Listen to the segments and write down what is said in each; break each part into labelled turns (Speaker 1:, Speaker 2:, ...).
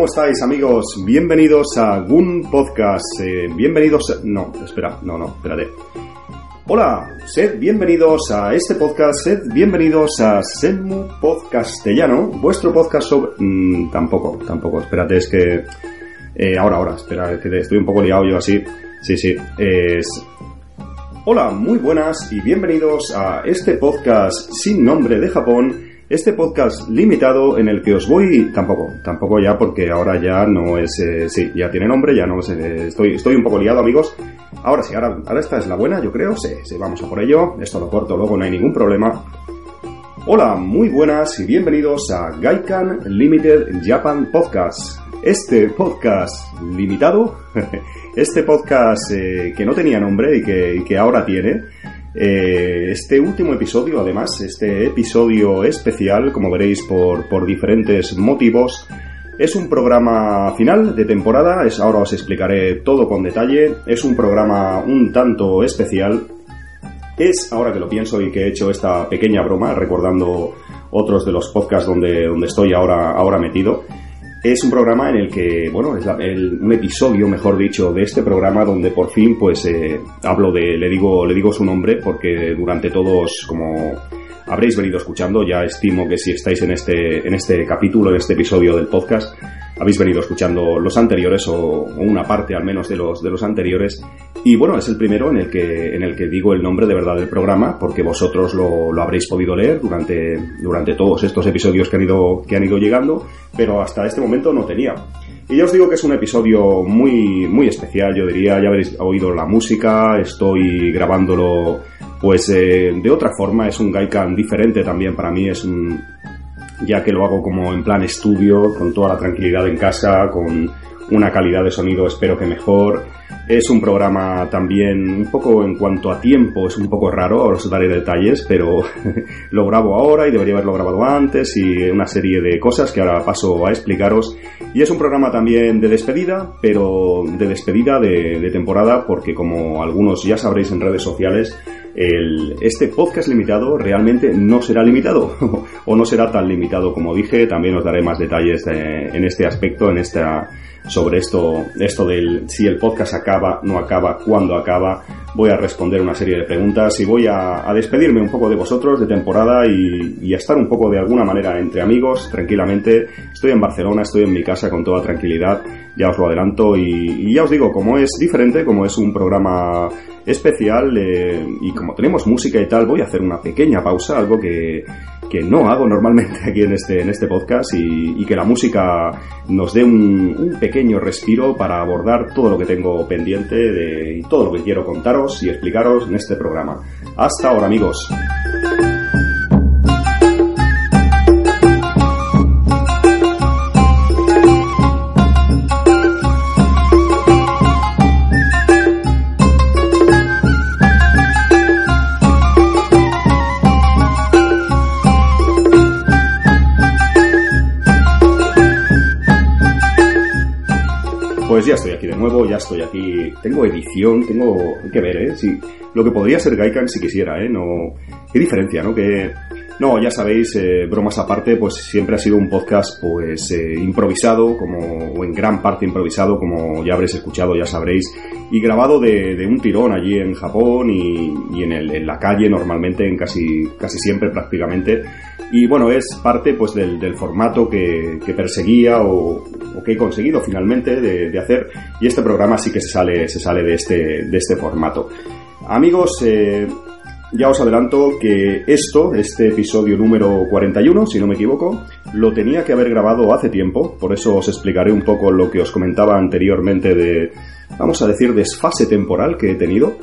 Speaker 1: ¿Cómo estáis amigos? Bienvenidos a Gun Podcast. Eh, bienvenidos... No, espera, no, no, espérate. Hola, sed bienvenidos a este podcast, sed bienvenidos a Senmu Podcastellano, vuestro podcast sobre... Mm, tampoco, tampoco, espérate, es que... Eh, ahora, ahora, espera, que estoy un poco liado yo así. Sí, sí, es... Hola, muy buenas y bienvenidos a este podcast sin nombre de Japón este podcast limitado en el que os voy, tampoco, tampoco ya porque ahora ya no es, eh, sí, ya tiene nombre, ya no es, estoy, estoy un poco liado amigos. Ahora sí, ahora, ahora esta es la buena, yo creo, sí, sí, vamos a por ello, esto lo corto luego, no hay ningún problema. Hola, muy buenas y bienvenidos a Gaikan Limited Japan Podcast. Este podcast limitado, este podcast eh, que no tenía nombre y que, y que ahora tiene, eh, este último episodio, además, este episodio especial, como veréis por, por diferentes motivos, es un programa final de temporada, es, ahora os explicaré todo con detalle, es un programa un tanto especial, es, ahora que lo pienso y que he hecho esta pequeña broma, recordando otros de los podcasts donde, donde estoy ahora, ahora metido, es un programa en el que, bueno, es un episodio, mejor dicho, de este programa donde por fin, pues, eh, hablo de, le digo, le digo su nombre porque durante todos, como habréis venido escuchando, ya estimo que si estáis en este, en este capítulo, en este episodio del podcast, habéis venido escuchando los anteriores o, una parte al menos de los, de los anteriores. Y bueno, es el primero en el que, en el que digo el nombre de verdad del programa, porque vosotros lo, lo habréis podido leer durante, durante todos estos episodios que han, ido, que han ido llegando, pero hasta este momento no tenía. Y ya os digo que es un episodio muy, muy especial, yo diría, ya habréis oído la música, estoy grabándolo pues eh, de otra forma, es un Gaikan diferente también para mí, es un, ya que lo hago como en plan estudio, con toda la tranquilidad en casa, con una calidad de sonido espero que mejor. Es un programa también un poco en cuanto a tiempo, es un poco raro, ahora os daré detalles, pero lo grabo ahora y debería haberlo grabado antes y una serie de cosas que ahora paso a explicaros. Y es un programa también de despedida, pero de despedida de, de temporada, porque como algunos ya sabréis en redes sociales, el, este podcast limitado realmente no será limitado o no será tan limitado como dije. También os daré más detalles en este aspecto, en esta sobre esto, esto del si el podcast acaba, no acaba, cuándo acaba. Voy a responder una serie de preguntas y voy a, despedirme un poco de vosotros de temporada y, a estar un poco de alguna manera entre amigos, tranquilamente. Estoy en Barcelona, estoy en mi casa con toda tranquilidad, ya os lo adelanto y, ya os digo, como es diferente, como es un programa especial eh, y como tenemos música y tal, voy a hacer una pequeña pausa, algo que, que no hago normalmente aquí en este, en este podcast y, que la música nos dé un, pequeño respiro para abordar todo lo que tengo pendiente de, y todo lo que quiero contaros y explicaros en este programa. Hasta ahora amigos. Ya estoy aquí de nuevo, ya estoy aquí. Tengo edición, tengo que ver, ¿eh? Sí, lo que podría ser Gaikan si quisiera, ¿eh? No, qué diferencia, ¿no? Que no, ya sabéis, eh, bromas aparte, pues siempre ha sido un podcast pues eh, improvisado, como o en gran parte improvisado, como ya habréis escuchado, ya sabréis, y grabado de, un tirón allí en Japón y, en, la calle normalmente, en casi casi siempre prácticamente. Y bueno, es parte pues del, formato que, perseguía o, que he conseguido finalmente de, de, hacer. Y este programa sí que se sale, se sale de, este, de este formato. Amigos, eh, ya os adelanto que esto, este episodio número 41, si no me equivoco, lo tenía que haber grabado hace tiempo, por eso os explicaré un poco lo que os comentaba anteriormente de, vamos a decir, desfase temporal que he tenido.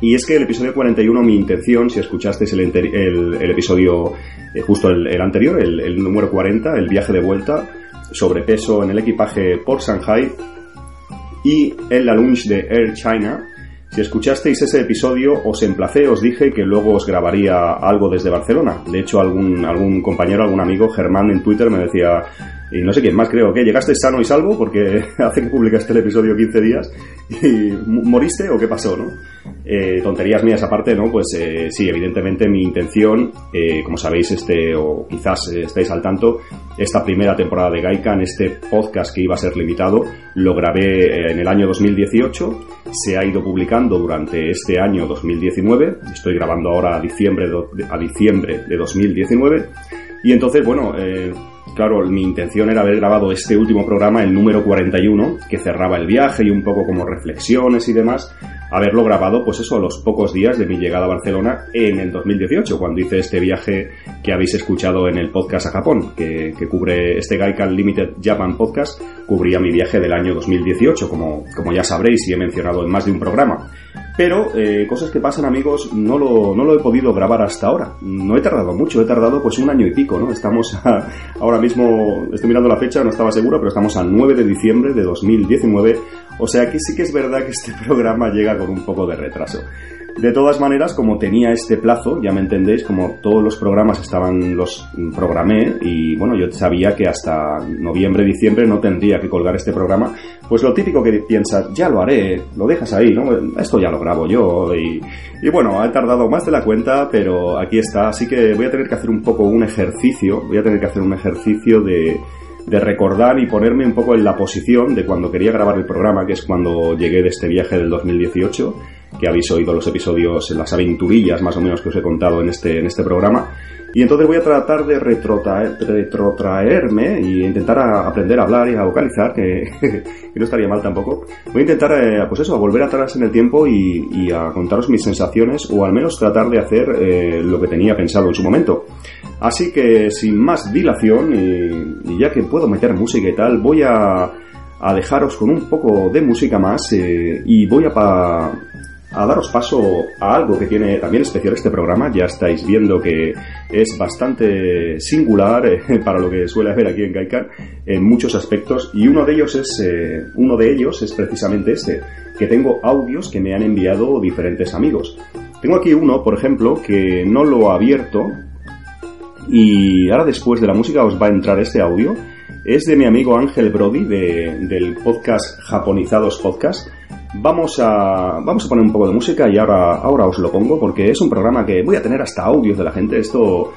Speaker 1: Y es que el episodio 41, mi intención, si escuchasteis el, el, el episodio eh, justo el, el anterior, el, el, número 40, el viaje de vuelta, sobrepeso en el equipaje por Shanghai y en la lunch de Air China, si escuchasteis ese episodio, os emplacé, os dije que luego os grabaría algo desde Barcelona. De hecho, algún, algún compañero, algún amigo, Germán en Twitter, me decía, y no sé quién más, creo que llegaste sano y salvo porque hace que publicaste el episodio 15 días y moriste o qué pasó, ¿no? Eh, tonterías mías aparte, ¿no? Pues eh, sí, evidentemente mi intención, eh, como sabéis, este, o quizás estáis al tanto, esta primera temporada de Gaikan, este podcast que iba a ser limitado, lo grabé en el año 2018, se ha ido publicando durante este año 2019, estoy grabando ahora a diciembre de, a diciembre de 2019, y entonces, bueno, eh, claro, mi intención era haber grabado este último programa, el número 41, que cerraba el viaje y un poco como reflexiones y demás, haberlo grabado, pues eso, a los pocos días de mi llegada a Barcelona en el 2018, cuando hice este viaje que habéis escuchado en el podcast a Japón, que, cubre este Gaikan Limited Japan Podcast, cubría mi viaje del año 2018, como, como ya sabréis y he mencionado en más de un programa. Pero eh, cosas que pasan, amigos, no lo, no lo he podido grabar hasta ahora. No he tardado mucho, he tardado pues un año y pico, ¿no? Estamos ahora mismo, estoy mirando la fecha, no estaba seguro, pero estamos al 9 de diciembre de 2019. O sea que sí que es verdad que este programa llega con un poco de retraso. De todas maneras, como tenía este plazo, ya me entendéis, como todos los programas estaban, los programé y bueno, yo sabía que hasta noviembre, diciembre no tendría que colgar este programa, pues lo típico que piensas, ya lo haré, lo dejas ahí, ¿no? Esto ya lo grabo yo y, y bueno, ha tardado más de la cuenta, pero aquí está, así que voy a tener que hacer un poco un ejercicio, voy a tener que hacer un ejercicio de, de recordar y ponerme un poco en la posición de cuando quería grabar el programa, que es cuando llegué de este viaje del 2018 que habéis oído los episodios, las aventurillas más o menos que os he contado en este, en este programa. Y entonces voy a tratar de retrotraerme y intentar aprender a hablar y a vocalizar, que, no estaría mal tampoco. Voy a intentar, eh, pues eso, a volver atrás en el tiempo y, a contaros mis sensaciones o al menos tratar de hacer eh, lo que tenía pensado en su momento. Así que sin más dilación y, ya que puedo meter música y tal, voy a, a dejaros con un poco de música más eh, y voy a, pa, a daros paso a algo que tiene también especial este programa. Ya estáis viendo que es bastante singular eh, para lo que suele haber aquí en Gaikan en muchos aspectos y uno de ellos es eh, uno de ellos es precisamente este, que tengo audios que me han enviado diferentes amigos. Tengo aquí uno, por ejemplo, que no lo he abierto y ahora después de la música os va a entrar este audio. Es de mi amigo Ángel Brody del podcast Japonizados Podcast Vamos a, vamos a poner un poco de música y ahora, ahora os lo pongo porque es un programa que voy a tener hasta audios de la gente. Esto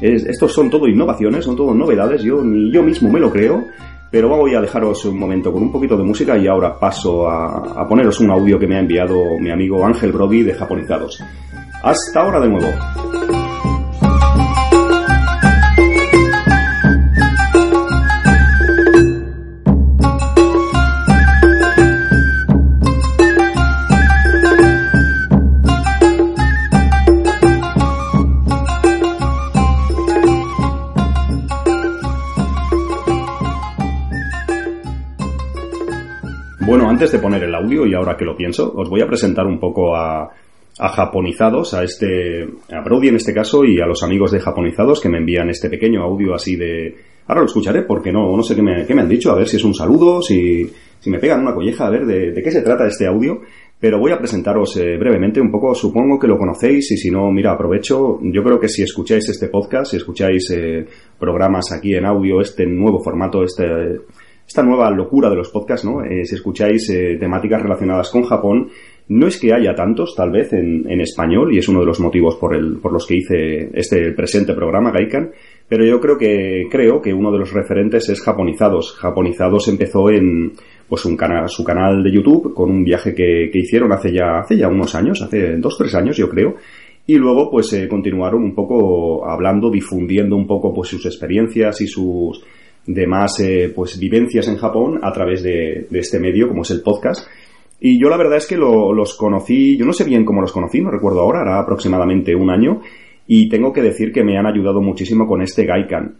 Speaker 1: es, estos son todo innovaciones, son todo novedades. Yo ni yo mismo me lo creo. Pero voy a dejaros un momento con un poquito de música y ahora paso a, a poneros un audio que me ha enviado mi amigo Ángel Brody de Japonizados. Hasta ahora de nuevo. De poner el audio, y ahora que lo pienso, os voy a presentar un poco a, japonizados, a este, a Brody en este caso, y a los amigos de japonizados que me envían este pequeño audio así de... Ahora lo escucharé porque no, no sé qué me, qué me han dicho, a ver si es un saludo, si, si me pegan una colleja, a ver de, qué se trata este audio. Pero voy a presentaros eh, brevemente un poco, supongo que lo conocéis y si no, mira, aprovecho. Yo creo que si escucháis este podcast, si escucháis eh, programas aquí en audio, este nuevo formato, este, esta nueva locura de los podcasts, ¿no? Eh, si escucháis eh, temáticas relacionadas con Japón, no es que haya tantos, tal vez, en, español, y es uno de los motivos por, el, por los que hice este presente programa, Gaikan, pero yo creo que, creo que uno de los referentes es Japonizados. Japonizados empezó en, pues un canal, su canal de YouTube, con un viaje que, hicieron hace ya, hace ya unos años, hace dos, tres años, yo creo, y luego pues eh, continuaron un poco hablando, difundiendo un poco pues sus experiencias y sus de más eh, pues vivencias en Japón a través de, este medio como es el podcast. Y yo la verdad es que los conocí, yo no sé bien cómo los conocí, no recuerdo ahora, hará aproximadamente un año, y tengo que decir que me han ayudado muchísimo con este Gaikan.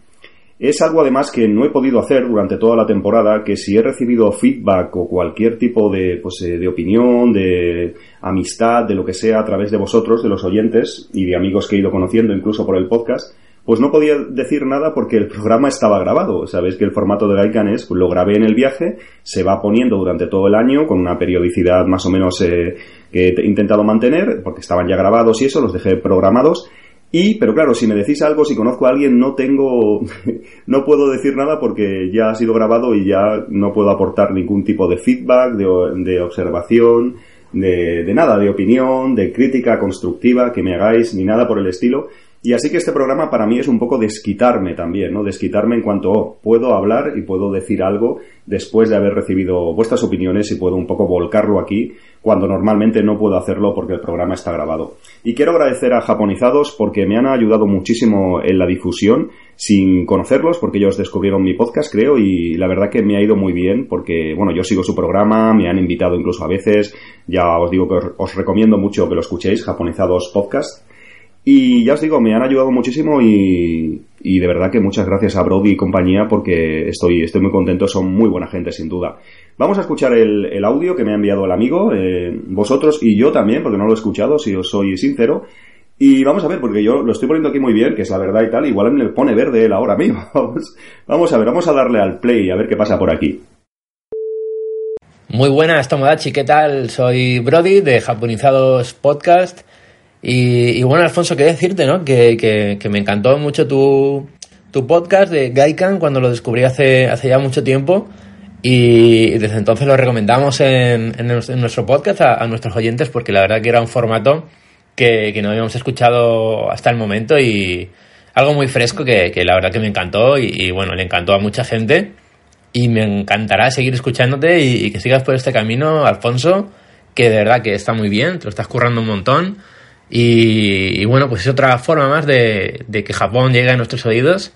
Speaker 1: Es algo además que no he podido hacer durante toda la temporada, que si he recibido feedback o cualquier tipo de, pues, eh, de opinión, de amistad, de lo que sea a través de vosotros, de los oyentes y de amigos que he ido conociendo incluso por el podcast, pues no podía decir nada porque el programa estaba grabado. Sabéis que el formato de Gaikan es, pues lo grabé en el viaje, se va poniendo durante todo el año con una periodicidad más o menos eh, que he intentado mantener, porque estaban ya grabados y eso, los dejé programados. Y, pero claro, si me decís algo, si conozco a alguien, no tengo, no puedo decir nada porque ya ha sido grabado y ya no puedo aportar ningún tipo de feedback, de, observación, de, de, nada, de opinión, de crítica constructiva que me hagáis, ni nada por el estilo. Y así que este programa para mí es un poco desquitarme también, ¿no? Desquitarme en cuanto oh, puedo hablar y puedo decir algo después de haber recibido vuestras opiniones y puedo un poco volcarlo aquí cuando normalmente no puedo hacerlo porque el programa está grabado. Y quiero agradecer a Japonizados porque me han ayudado muchísimo en la difusión sin conocerlos porque ellos descubrieron mi podcast creo y la verdad que me ha ido muy bien porque bueno yo sigo su programa, me han invitado incluso a veces, ya os digo que os, os recomiendo mucho que lo escuchéis, Japonizados Podcast y ya os digo, me han ayudado muchísimo y, de verdad que muchas gracias a Brody y compañía porque estoy, estoy muy contento, son muy buena gente sin duda. Vamos a escuchar el, audio que me ha enviado el amigo, eh, vosotros y yo también, porque no lo he escuchado, si os soy sincero. Y vamos a ver, porque yo lo estoy poniendo aquí muy bien, que es la verdad y tal, igual me pone verde él ahora mismo. Vamos, a ver, vamos a darle al play a ver qué pasa por aquí.
Speaker 2: Muy buenas, Tomodachi, ¿qué tal? Soy Brody de Japonizados Podcast y, bueno, Alfonso, quería decirte, ¿no? Que, que, me encantó mucho tu, tu, podcast de Gaikan cuando lo descubrí hace, hace ya mucho tiempo. Y desde entonces lo recomendamos en, en, nuestro podcast a, nuestros oyentes porque la verdad que era un formato que, que, no habíamos escuchado hasta el momento y algo muy fresco que, que la verdad que me encantó y, y, bueno, le encantó a mucha gente. Y me encantará seguir escuchándote y, y que sigas por este camino, Alfonso, que de verdad que está muy bien, te lo estás currando un montón y, bueno, pues es otra forma más de, que Japón llegue a nuestros oídos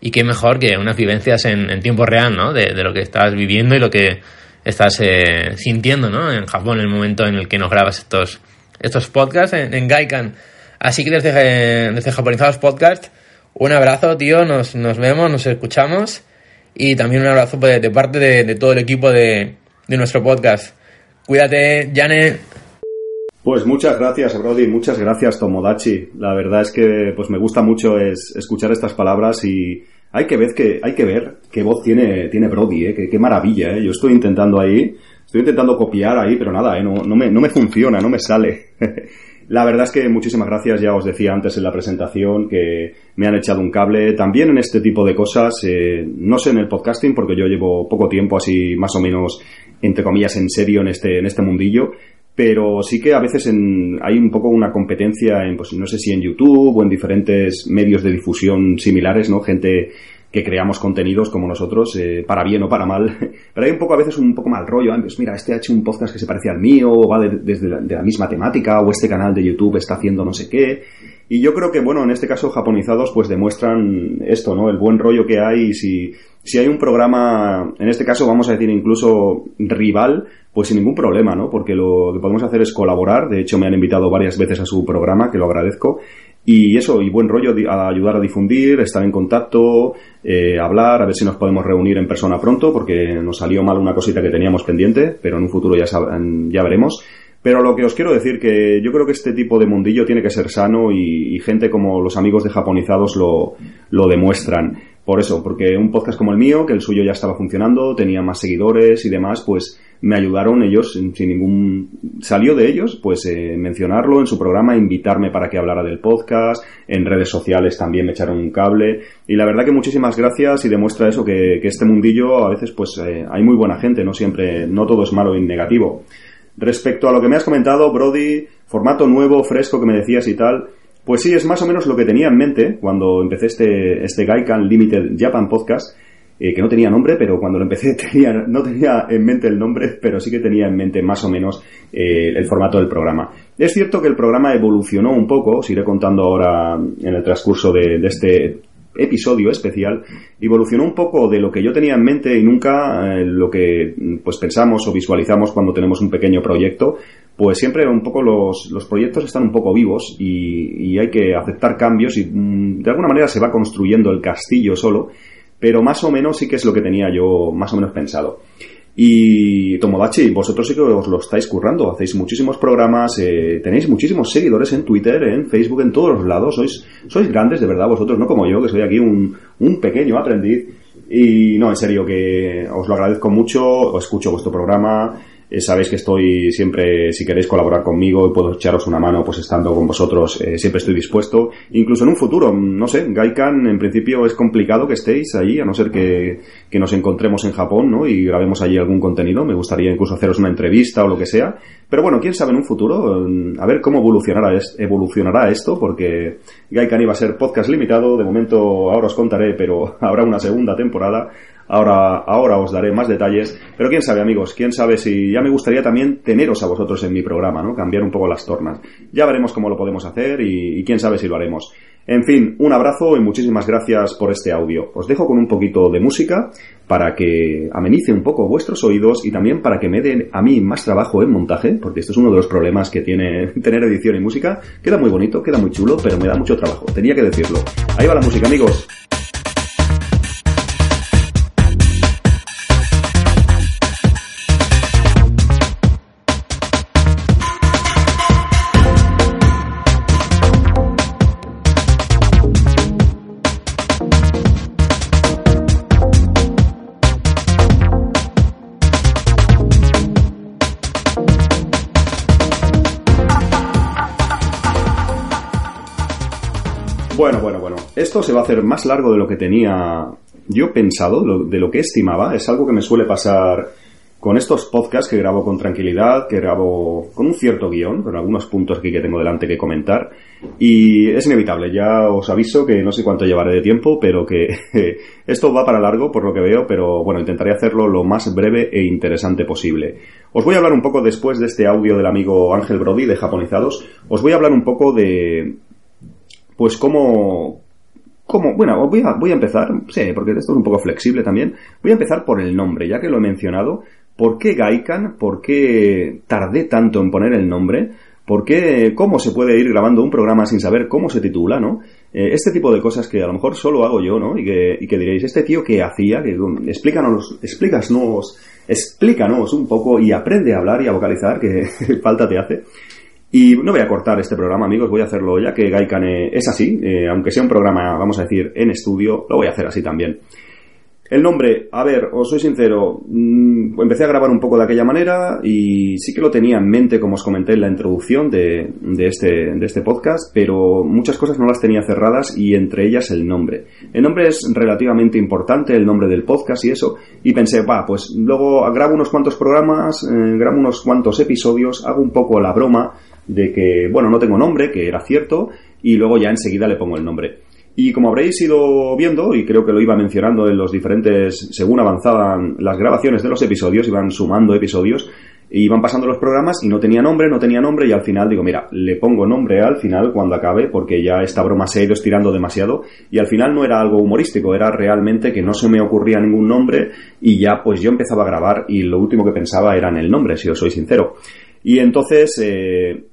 Speaker 2: y qué mejor que unas vivencias en, tiempo real, ¿no? De, lo que estás viviendo y lo que estás eh, sintiendo, ¿no? En Japón, en el momento en el que nos grabas estos, estos podcasts en, Gaikan. Así que desde, desde Japonizados Podcast, un abrazo, tío, nos, nos vemos, nos escuchamos y también un abrazo de, de parte de, de, todo el equipo de, de nuestro podcast. Cuídate, Jane.
Speaker 1: Pues muchas gracias, Brody, muchas gracias, Tomodachi. La verdad es que pues me gusta mucho es escuchar estas palabras y hay que ver que hay que ver qué voz tiene tiene Brody, ¿eh? qué, maravilla, ¿eh? Yo estoy intentando ahí, estoy intentando copiar ahí, pero nada, ¿eh? no, no, me, no me funciona, no me sale. La verdad es que muchísimas gracias, ya os decía antes en la presentación que me han echado un cable. También en este tipo de cosas, eh, no sé en el podcasting, porque yo llevo poco tiempo así más o menos, entre comillas, en serio en este, en este mundillo, pero sí que a veces hay un poco una competencia en, pues no sé si en YouTube o en diferentes medios de difusión similares, ¿no? Gente que creamos contenidos como nosotros, eh, para bien o para mal, pero hay un poco a veces un poco mal rollo, antes, mira, este ha hecho un podcast que se parece al mío, o va desde la, la misma temática, o este canal de YouTube está haciendo no sé qué, y yo creo que, bueno, en este caso japonizados pues demuestran esto, ¿no? El buen rollo que hay y si, si hay un programa, en este caso vamos a decir incluso rival, pues sin ningún problema, ¿no? Porque lo que podemos hacer es colaborar. De hecho, me han invitado varias veces a su programa, que lo agradezco. Y eso, y buen rollo a ayudar a difundir, estar en contacto, eh, hablar, a ver si nos podemos reunir en persona pronto, porque nos salió mal una cosita que teníamos pendiente, pero en un futuro ya, ya veremos. Pero lo que os quiero decir que yo creo que este tipo de mundillo tiene que ser sano y, y gente como los amigos de Japonizados lo, lo demuestran. Por eso, porque un podcast como el mío, que el suyo ya estaba funcionando, tenía más seguidores y demás, pues me ayudaron ellos sin, ningún salió de ellos pues eh, mencionarlo en su programa invitarme para que hablara del podcast en redes sociales también me echaron un cable y la verdad que muchísimas gracias y demuestra eso que, que este mundillo a veces pues eh, hay muy buena gente no siempre no todo es malo y negativo. Respecto a lo que me has comentado Brody formato nuevo fresco que me decías y tal pues sí es más o menos lo que tenía en mente cuando empecé este este Gaikan Limited Japan Podcast eh, que no tenía nombre, pero cuando lo empecé tenía, no tenía en mente el nombre, pero sí que tenía en mente más o menos eh, el formato del programa. Es cierto que el programa evolucionó un poco, os iré contando ahora en el transcurso de, este episodio especial evolucionó un poco de lo que yo tenía en mente y nunca eh, lo que pues pensamos o visualizamos cuando tenemos un pequeño proyecto pues siempre un poco los, los proyectos están un poco vivos y, hay que aceptar cambios y mm, de alguna manera se va construyendo el castillo solo pero más o menos sí que es lo que tenía yo más o menos pensado. Y Tomodachi, vosotros sí que os lo estáis currando, hacéis muchísimos programas, eh, tenéis muchísimos seguidores en Twitter, en Facebook, en todos los lados, sois, sois grandes de verdad vosotros, no como yo, que soy aquí un, un pequeño aprendiz. Y no, en serio, que os lo agradezco mucho, os escucho vuestro programa, Eh, sabéis que estoy siempre, si queréis colaborar conmigo y puedo echaros una mano, pues estando con vosotros, eh, siempre estoy dispuesto. Incluso en un futuro, no sé, Gaikan en principio es complicado que estéis allí, a no ser que, que nos encontremos en Japón, ¿no? Y grabemos allí algún contenido. Me gustaría incluso haceros una entrevista o lo que sea. Pero bueno, quién sabe en un futuro, a ver cómo evolucionará, evolucionará esto, porque Gaikan iba a ser podcast limitado. De momento, ahora os contaré, pero habrá una segunda temporada. Ahora, ahora os daré más detalles. Pero quién sabe, amigos, quién sabe si ya me gustaría también teneros a vosotros en mi programa, ¿no? Cambiar un poco las tornas. Ya veremos cómo lo podemos hacer y, quién sabe si lo haremos. En fin, un abrazo y muchísimas gracias por este audio. Os dejo con un poquito de música para que amenice un poco vuestros oídos y también para que me den a mí más trabajo en montaje, porque esto es uno de los problemas que tiene tener edición y música. Queda muy bonito, queda muy chulo, pero me da mucho trabajo. Tenía que decirlo. Ahí va la música, amigos. Esto se va a hacer más largo de lo que tenía yo pensado, de lo que estimaba. Es algo que me suele pasar con estos podcasts que grabo con tranquilidad, que grabo con un cierto guion, con algunos puntos aquí que tengo delante que comentar. Y es inevitable, ya os aviso que no sé cuánto llevaré de tiempo, pero que esto va para largo por lo que veo, pero bueno, intentaré hacerlo lo más breve e interesante posible. Os voy a hablar un poco después de este audio del amigo Ángel Brody de Japonizados, os voy a hablar un poco de, pues cómo, bueno, voy a, voy a empezar, sí, porque esto es un poco flexible también, voy a empezar por el nombre, ya que lo he mencionado, ¿por qué Gaikan? ¿Por qué tardé tanto en poner el nombre? ¿Por qué, cómo se puede ir grabando un programa sin saber cómo se titula, no? Eh, este tipo de cosas que a lo mejor solo hago yo, ¿no? Y que, y que diréis, este tío que hacía, que explícanos, explícanos, explícanos un poco y aprende a hablar y a vocalizar, que falta te hace. Y no voy a cortar este programa, amigos, voy a hacerlo ya que Gaikan es así, eh, aunque sea un programa, vamos a decir, en estudio, lo voy a hacer así también. El nombre, a ver, os soy sincero, mm, empecé a grabar un poco de aquella manera y sí que lo tenía en mente, como os comenté en la introducción de, de, este, de este podcast, pero muchas cosas no las tenía cerradas y entre ellas el nombre. El nombre es relativamente importante, el nombre del podcast y eso, y pensé, va, pues luego grabo unos cuantos programas, eh, grabo unos cuantos episodios, hago un poco la broma de que, bueno, no tengo nombre, que era cierto, y luego ya enseguida le pongo el nombre. Y como habréis ido viendo, y creo que lo iba mencionando en los diferentes, según avanzaban las grabaciones de los episodios, iban sumando episodios, iban pasando los programas y no tenía nombre, no tenía nombre, y al final digo, mira, le pongo nombre al final cuando acabe, porque ya esta broma se ha ido estirando demasiado, y al final no era algo humorístico, era realmente que no se me ocurría ningún nombre, y ya pues yo empezaba a grabar, y lo último que pensaba era en el nombre, si os soy sincero. Y entonces, eh,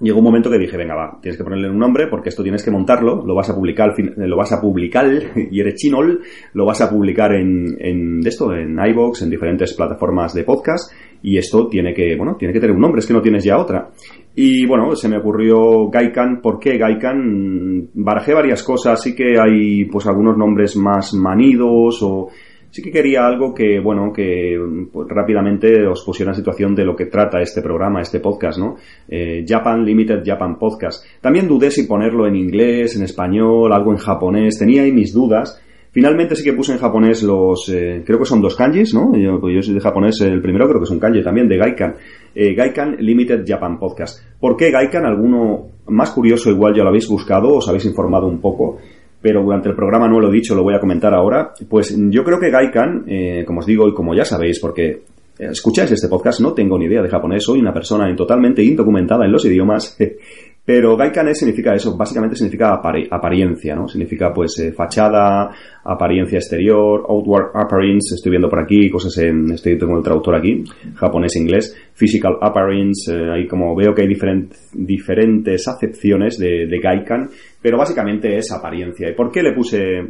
Speaker 1: llegó un momento que dije, venga, va, tienes que ponerle un nombre porque esto tienes que montarlo, lo vas a publicar, lo vas a publicar, y eres chinol, lo vas a publicar en, en esto, en iBox, en diferentes plataformas de podcast, y esto tiene que, bueno, tiene que tener un nombre, es que no tienes ya otra. Y bueno, se me ocurrió Gaikan, ¿por qué Gaikan? Barajé varias cosas, sí que hay pues algunos nombres más manidos o sí que quería algo que, bueno, que pues, rápidamente os pusiera en situación de lo que trata este programa, este podcast, ¿no? Eh, Japan Limited Japan Podcast. También dudé si ponerlo en inglés, en español, algo en japonés, tenía ahí mis dudas. Finalmente sí que puse en japonés los, eh, creo que son dos kanjis, ¿no? Yo, pues yo soy de japonés, el primero creo que es un kanji también, de Gaikan. Eh, Gaikan Limited Japan Podcast. ¿Por qué Gaikan? Alguno más curioso igual ya lo habéis buscado, os habéis informado un poco pero durante el programa no lo he dicho, lo voy a comentar ahora. Pues yo creo que Gaikan, eh, como os digo y como ya sabéis, porque escucháis este podcast, no tengo ni idea de japonés, soy una persona totalmente indocumentada en los idiomas, Pero Gaikan significa eso, básicamente significa apariencia, ¿no? Significa pues eh, fachada, apariencia exterior, outward appearance, estoy viendo por aquí cosas en, estoy tengo el traductor aquí, japonés-inglés, physical appearance, eh, ahí como veo que hay diferentes acepciones de, de Gaikan, pero básicamente es apariencia. ¿Y por qué le puse,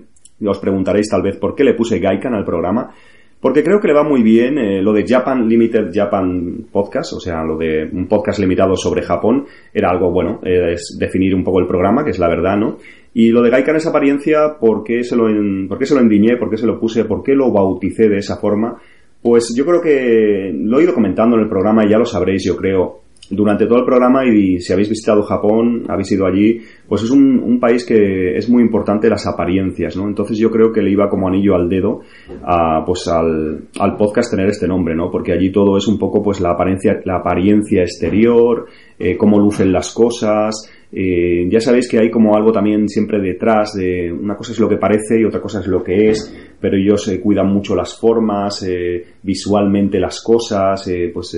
Speaker 1: os preguntaréis tal vez, por qué le puse Gaikan al programa? Porque creo que le va muy bien eh, lo de Japan Limited Japan Podcast, o sea, lo de un podcast limitado sobre Japón, era algo bueno, es definir un poco el programa, que es la verdad, ¿no? Y lo de Gaikan es apariencia, ¿por qué se lo, en, ¿por qué se lo endiñé? ¿Por qué se lo puse? ¿Por qué lo bauticé de esa forma? Pues yo creo que lo he ido comentando en el programa y ya lo sabréis, yo creo durante todo el programa y si habéis visitado Japón, habéis ido allí, pues es un, país que es muy importante las apariencias, ¿no? Entonces yo creo que le iba como anillo al dedo a, pues al, al podcast tener este nombre, ¿no? Porque allí todo es un poco pues la apariencia, la apariencia exterior, eh, cómo lucen las cosas, eh, ya sabéis que hay como algo también siempre detrás de una cosa es lo que parece y otra cosa es lo que es, pero ellos eh, cuidan mucho las formas, eh, visualmente las cosas, pues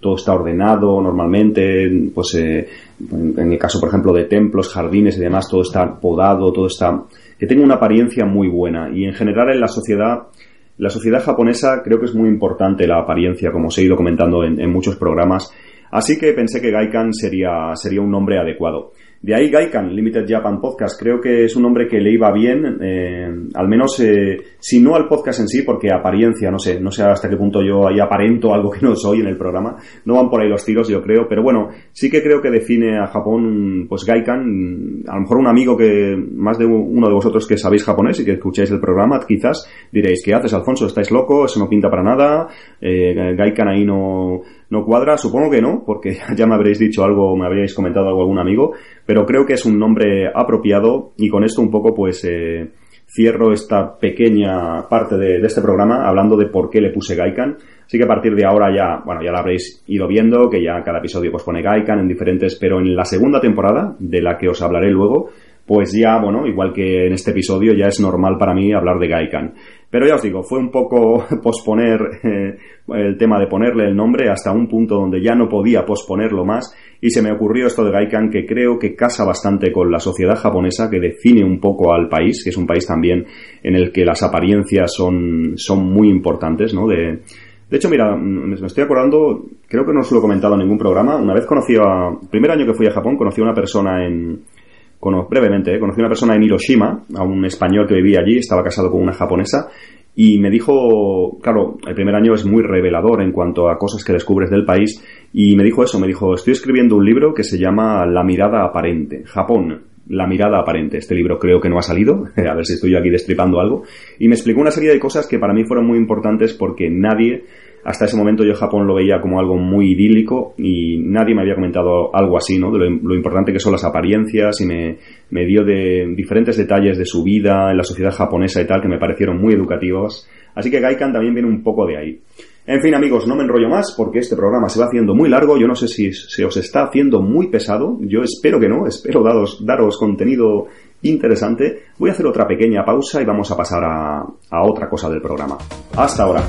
Speaker 1: todo está ordenado normalmente, pues en, el caso por ejemplo de templos, jardines y demás, todo está podado, todo está que tenga una apariencia muy buena. Y en general en la sociedad la sociedad japonesa creo que es muy importante la apariencia, como os he ido comentando en, en muchos programas Así que pensé que Gaikan sería, sería un nombre adecuado. De ahí Gaikan, Limited Japan Podcast, creo que es un nombre que le iba bien, eh, al menos, eh, si no al podcast en sí, porque apariencia, no sé, no sé hasta qué punto yo ahí aparento algo que no soy en el programa, no van por ahí los tiros yo creo, pero bueno, sí que creo que define a Japón, pues Gaikan, a lo mejor un amigo que, más de uno de vosotros que sabéis japonés y que escucháis el programa, quizás diréis, ¿qué haces Alfonso? ¿Estáis loco? Eso no pinta para nada, eh, Gaikan ahí no, no cuadra, supongo que no, porque ya me habréis dicho algo, me habríais comentado algo algún amigo, pero creo que es un nombre apropiado y con esto un poco pues eh, cierro esta pequeña parte de, este programa hablando de por qué le puse Gaikan. Así que a partir de ahora ya, bueno, ya lo habréis ido viendo, que ya cada episodio pues pone Gaikan en diferentes, pero en la segunda temporada, de la que os hablaré luego, pues ya, bueno, igual que en este episodio, ya es normal para mí hablar de Gaikan. Pero ya os digo, fue un poco posponer eh, el tema de ponerle el nombre hasta un punto donde ya no podía posponerlo más y se me ocurrió esto de Gaikan que creo que casa bastante con la sociedad japonesa que define un poco al país, que es un país también en el que las apariencias son, son muy importantes, ¿no? De, de hecho, mira, me estoy acordando, creo que no os lo he comentado en ningún programa, una vez conocí a, primer año que fui a Japón, conocí a una persona en, brevemente, ¿eh? conocí una persona en Hiroshima, a un español que vivía allí, estaba casado con una japonesa, y me dijo, claro, el primer año es muy revelador en cuanto a cosas que descubres del país, y me dijo eso, me dijo, estoy escribiendo un libro que se llama La mirada aparente, Japón, la mirada aparente. Este libro creo que no ha salido, a ver si estoy yo aquí destripando algo, y me explicó una serie de cosas que para mí fueron muy importantes porque nadie hasta ese momento yo Japón lo veía como algo muy idílico y nadie me había comentado algo así, ¿no? De lo, importante que son las apariencias y me, dio de diferentes detalles de su vida en la sociedad japonesa y tal que me parecieron muy educativos. Así que Gaikan también viene un poco de ahí. En fin, amigos, no me enrollo más porque este programa se va haciendo muy largo. Yo no sé si se os está haciendo muy pesado. Yo espero que no. Espero daros, daros contenido interesante. Voy a hacer otra pequeña pausa y vamos a pasar a otra cosa del programa. Hasta ahora.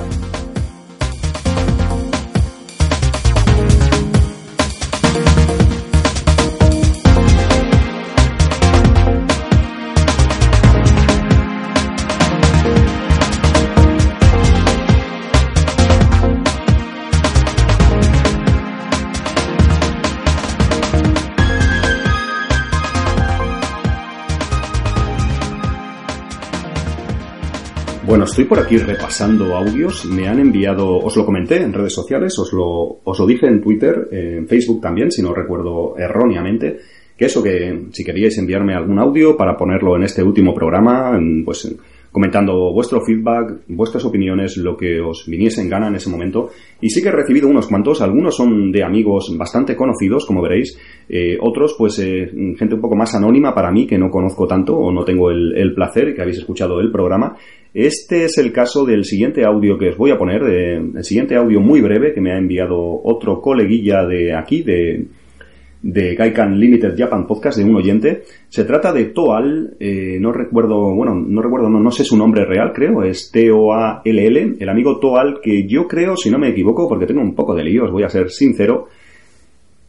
Speaker 1: Estoy por aquí repasando audios. Me han enviado, os lo comenté en redes sociales, os lo, os lo dije en Twitter, en Facebook también, si no recuerdo erróneamente, que eso que si queríais enviarme algún audio para ponerlo en este último programa, pues comentando vuestro feedback, vuestras opiniones, lo que os viniese en gana en ese momento. Y sí que he recibido unos cuantos, algunos son de amigos bastante conocidos, como veréis, eh, otros pues eh, gente un poco más anónima para mí, que no conozco tanto o no tengo el, el placer que habéis escuchado el programa. Este es el caso del siguiente audio que os voy a poner, de, el siguiente audio muy breve que me ha enviado otro coleguilla de aquí, de, de Gaikan Limited Japan Podcast de un oyente. Se trata de Toal, eh, no recuerdo, bueno, no recuerdo, no, no sé su nombre real, creo, es T-O-A-L-L, el amigo Toal, que yo creo, si no me equivoco, porque tengo un poco de lío, os voy a ser sincero,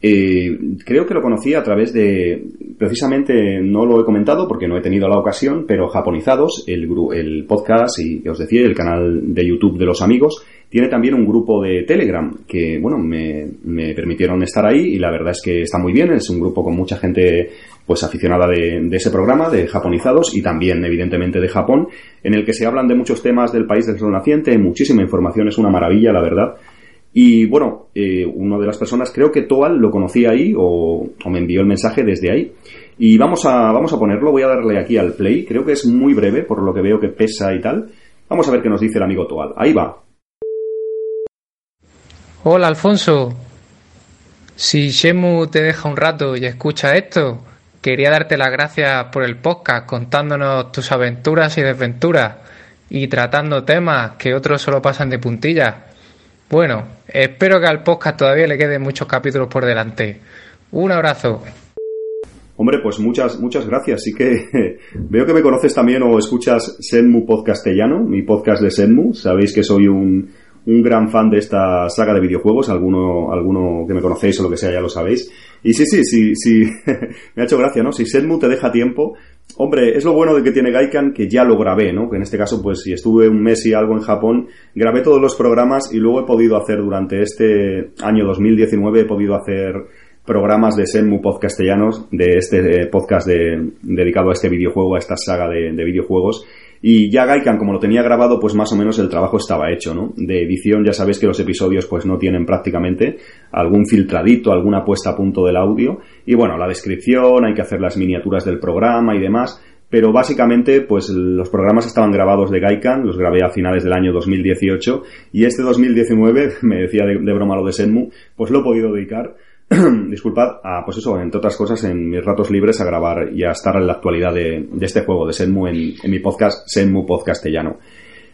Speaker 1: eh, creo que lo conocí a través de, precisamente no lo he comentado porque no he tenido la ocasión, pero Japonizados, el, el podcast y os decía, el canal de YouTube de los amigos, tiene también un grupo de Telegram que, bueno, me, me, permitieron estar ahí y la verdad es que está muy bien. Es un grupo con mucha gente, pues, aficionada de, de, ese programa, de Japonizados y también, evidentemente, de Japón, en el que se hablan de muchos temas del país del sol naciente, muchísima información, es una maravilla, la verdad. Y bueno, eh, una de las personas, creo que Toal lo conocía ahí o, me envió el mensaje desde ahí. Y vamos a, vamos a ponerlo, voy a darle aquí al play, creo que es muy breve por lo que veo que pesa y tal. Vamos a ver qué nos dice el amigo Toal. Ahí va.
Speaker 3: Hola Alfonso. Si Shemu te deja un rato y escucha esto, quería darte las gracias por el podcast contándonos tus aventuras y desventuras y tratando temas que otros solo pasan de puntillas. Bueno, espero que al podcast todavía le queden muchos capítulos por delante. Un abrazo.
Speaker 1: Hombre, pues muchas, muchas gracias. Sí que veo que me conoces también o escuchas Senmu Podcastellano, mi podcast de Senmu. Sabéis que soy un, un gran fan de esta saga de videojuegos, alguno, alguno que me conocéis o lo que sea ya lo sabéis. Y sí, sí, sí, sí, me ha hecho gracia, ¿no? Si Senmu te deja tiempo, hombre, es lo bueno de que tiene Gaikan que ya lo grabé, ¿no? Que en este caso, pues si estuve un mes y algo en Japón, grabé todos los programas y luego he podido hacer durante este año 2019, he podido hacer programas de Senmu podcastellanos, de este eh, podcast de, dedicado a este videojuego, a esta saga de videojuegos y ya Gaikan, como lo tenía grabado, pues más o menos el trabajo estaba hecho, ¿no? De edición ya sabéis que los episodios pues no tienen prácticamente algún filtradito, alguna puesta a punto del audio. Y bueno, la descripción, hay que hacer las miniaturas del programa y demás. Pero básicamente, pues los programas estaban grabados de Gaikan, los grabé a finales del año 2018 y este 2019, me decía de, broma lo de Senmu, pues lo he podido dedicar disculpad, a, pues eso, entre otras cosas, en mis ratos libres a grabar y a estar en la actualidad de, este juego, de Senmu, en, mi podcast, Senmu Podcastellano.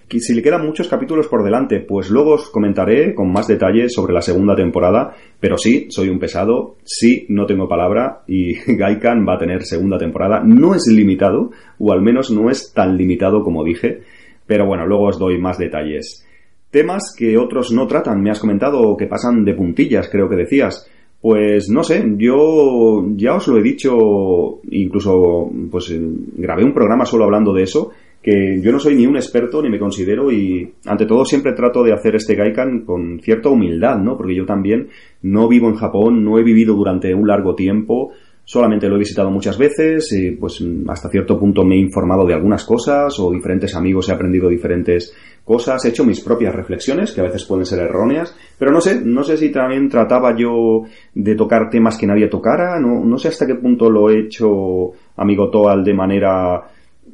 Speaker 1: Si le quedan muchos capítulos por delante, pues luego os comentaré con más detalle sobre la segunda temporada, pero sí, soy un pesado, sí, no tengo palabra y Gaikan va a tener segunda temporada. No es limitado, o al menos no es tan limitado como dije, pero bueno, luego os doy más detalles. Temas que otros no tratan, me has comentado, que pasan de puntillas, creo que decías. Pues no sé, yo ya os lo he dicho, incluso pues grabé un programa solo hablando de eso, que yo no soy ni un experto ni me considero y ante todo siempre trato de hacer este Gaikan con cierta humildad, ¿no? Porque yo también no vivo en Japón, no he vivido durante un largo tiempo, solamente lo he visitado muchas veces y pues hasta cierto punto me he informado de algunas cosas o diferentes amigos he aprendido diferentes cosas, he hecho mis propias reflexiones, que a veces pueden ser erróneas, pero no sé, no sé si también trataba yo de tocar temas que nadie tocara, no, no sé hasta qué punto lo he hecho, amigo Toal, de manera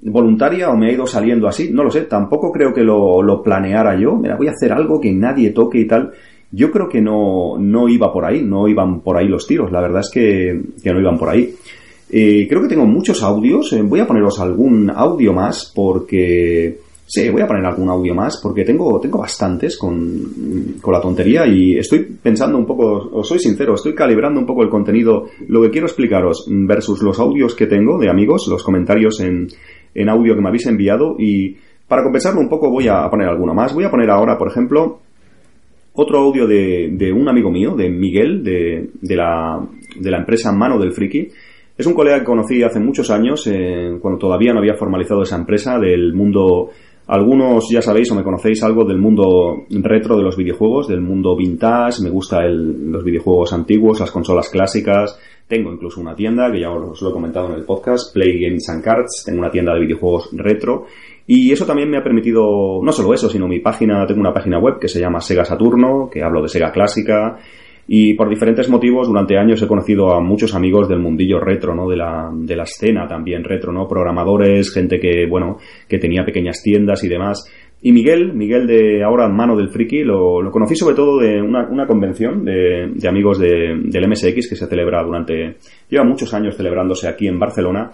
Speaker 1: voluntaria o me ha ido saliendo así, no lo sé, tampoco creo que lo, lo planeara yo, me voy a hacer algo que nadie toque y tal. Yo creo que no, no iba por ahí, no iban por ahí los tiros, la verdad es que, que no iban por ahí. Eh, creo que tengo muchos audios, eh, voy a poneros algún audio más porque Sí, voy a poner algún audio más porque tengo, tengo bastantes con, con, la tontería y estoy pensando un poco, os soy sincero, estoy calibrando un poco el contenido, lo que quiero explicaros versus los audios que tengo de amigos, los comentarios en, en audio que me habéis enviado y para compensarlo un poco voy a poner alguno más. Voy a poner ahora, por ejemplo, otro audio de, de un amigo mío, de Miguel, de, de, la, de la empresa Mano del Friki. Es un colega que conocí hace muchos años, eh, cuando todavía no había formalizado esa empresa del mundo algunos ya sabéis o me conocéis algo del mundo retro de los videojuegos, del mundo vintage, me gusta los videojuegos antiguos, las consolas clásicas, tengo incluso una tienda que ya os lo he comentado en el podcast, Play Games and Cards, tengo una tienda de videojuegos retro. Y eso también me ha permitido, no solo eso, sino mi página, tengo una página web que se llama Sega Saturno, que hablo de Sega clásica, y por diferentes motivos, durante años he conocido a muchos amigos del mundillo retro, ¿no? De la, de la escena también retro, ¿no? Programadores, gente que, bueno, que tenía pequeñas tiendas y demás. Y Miguel, Miguel de ahora Mano del Friki, lo, lo conocí sobre todo de una, una convención de, de amigos de, del MSX que se celebra durante, lleva muchos años celebrándose aquí en Barcelona.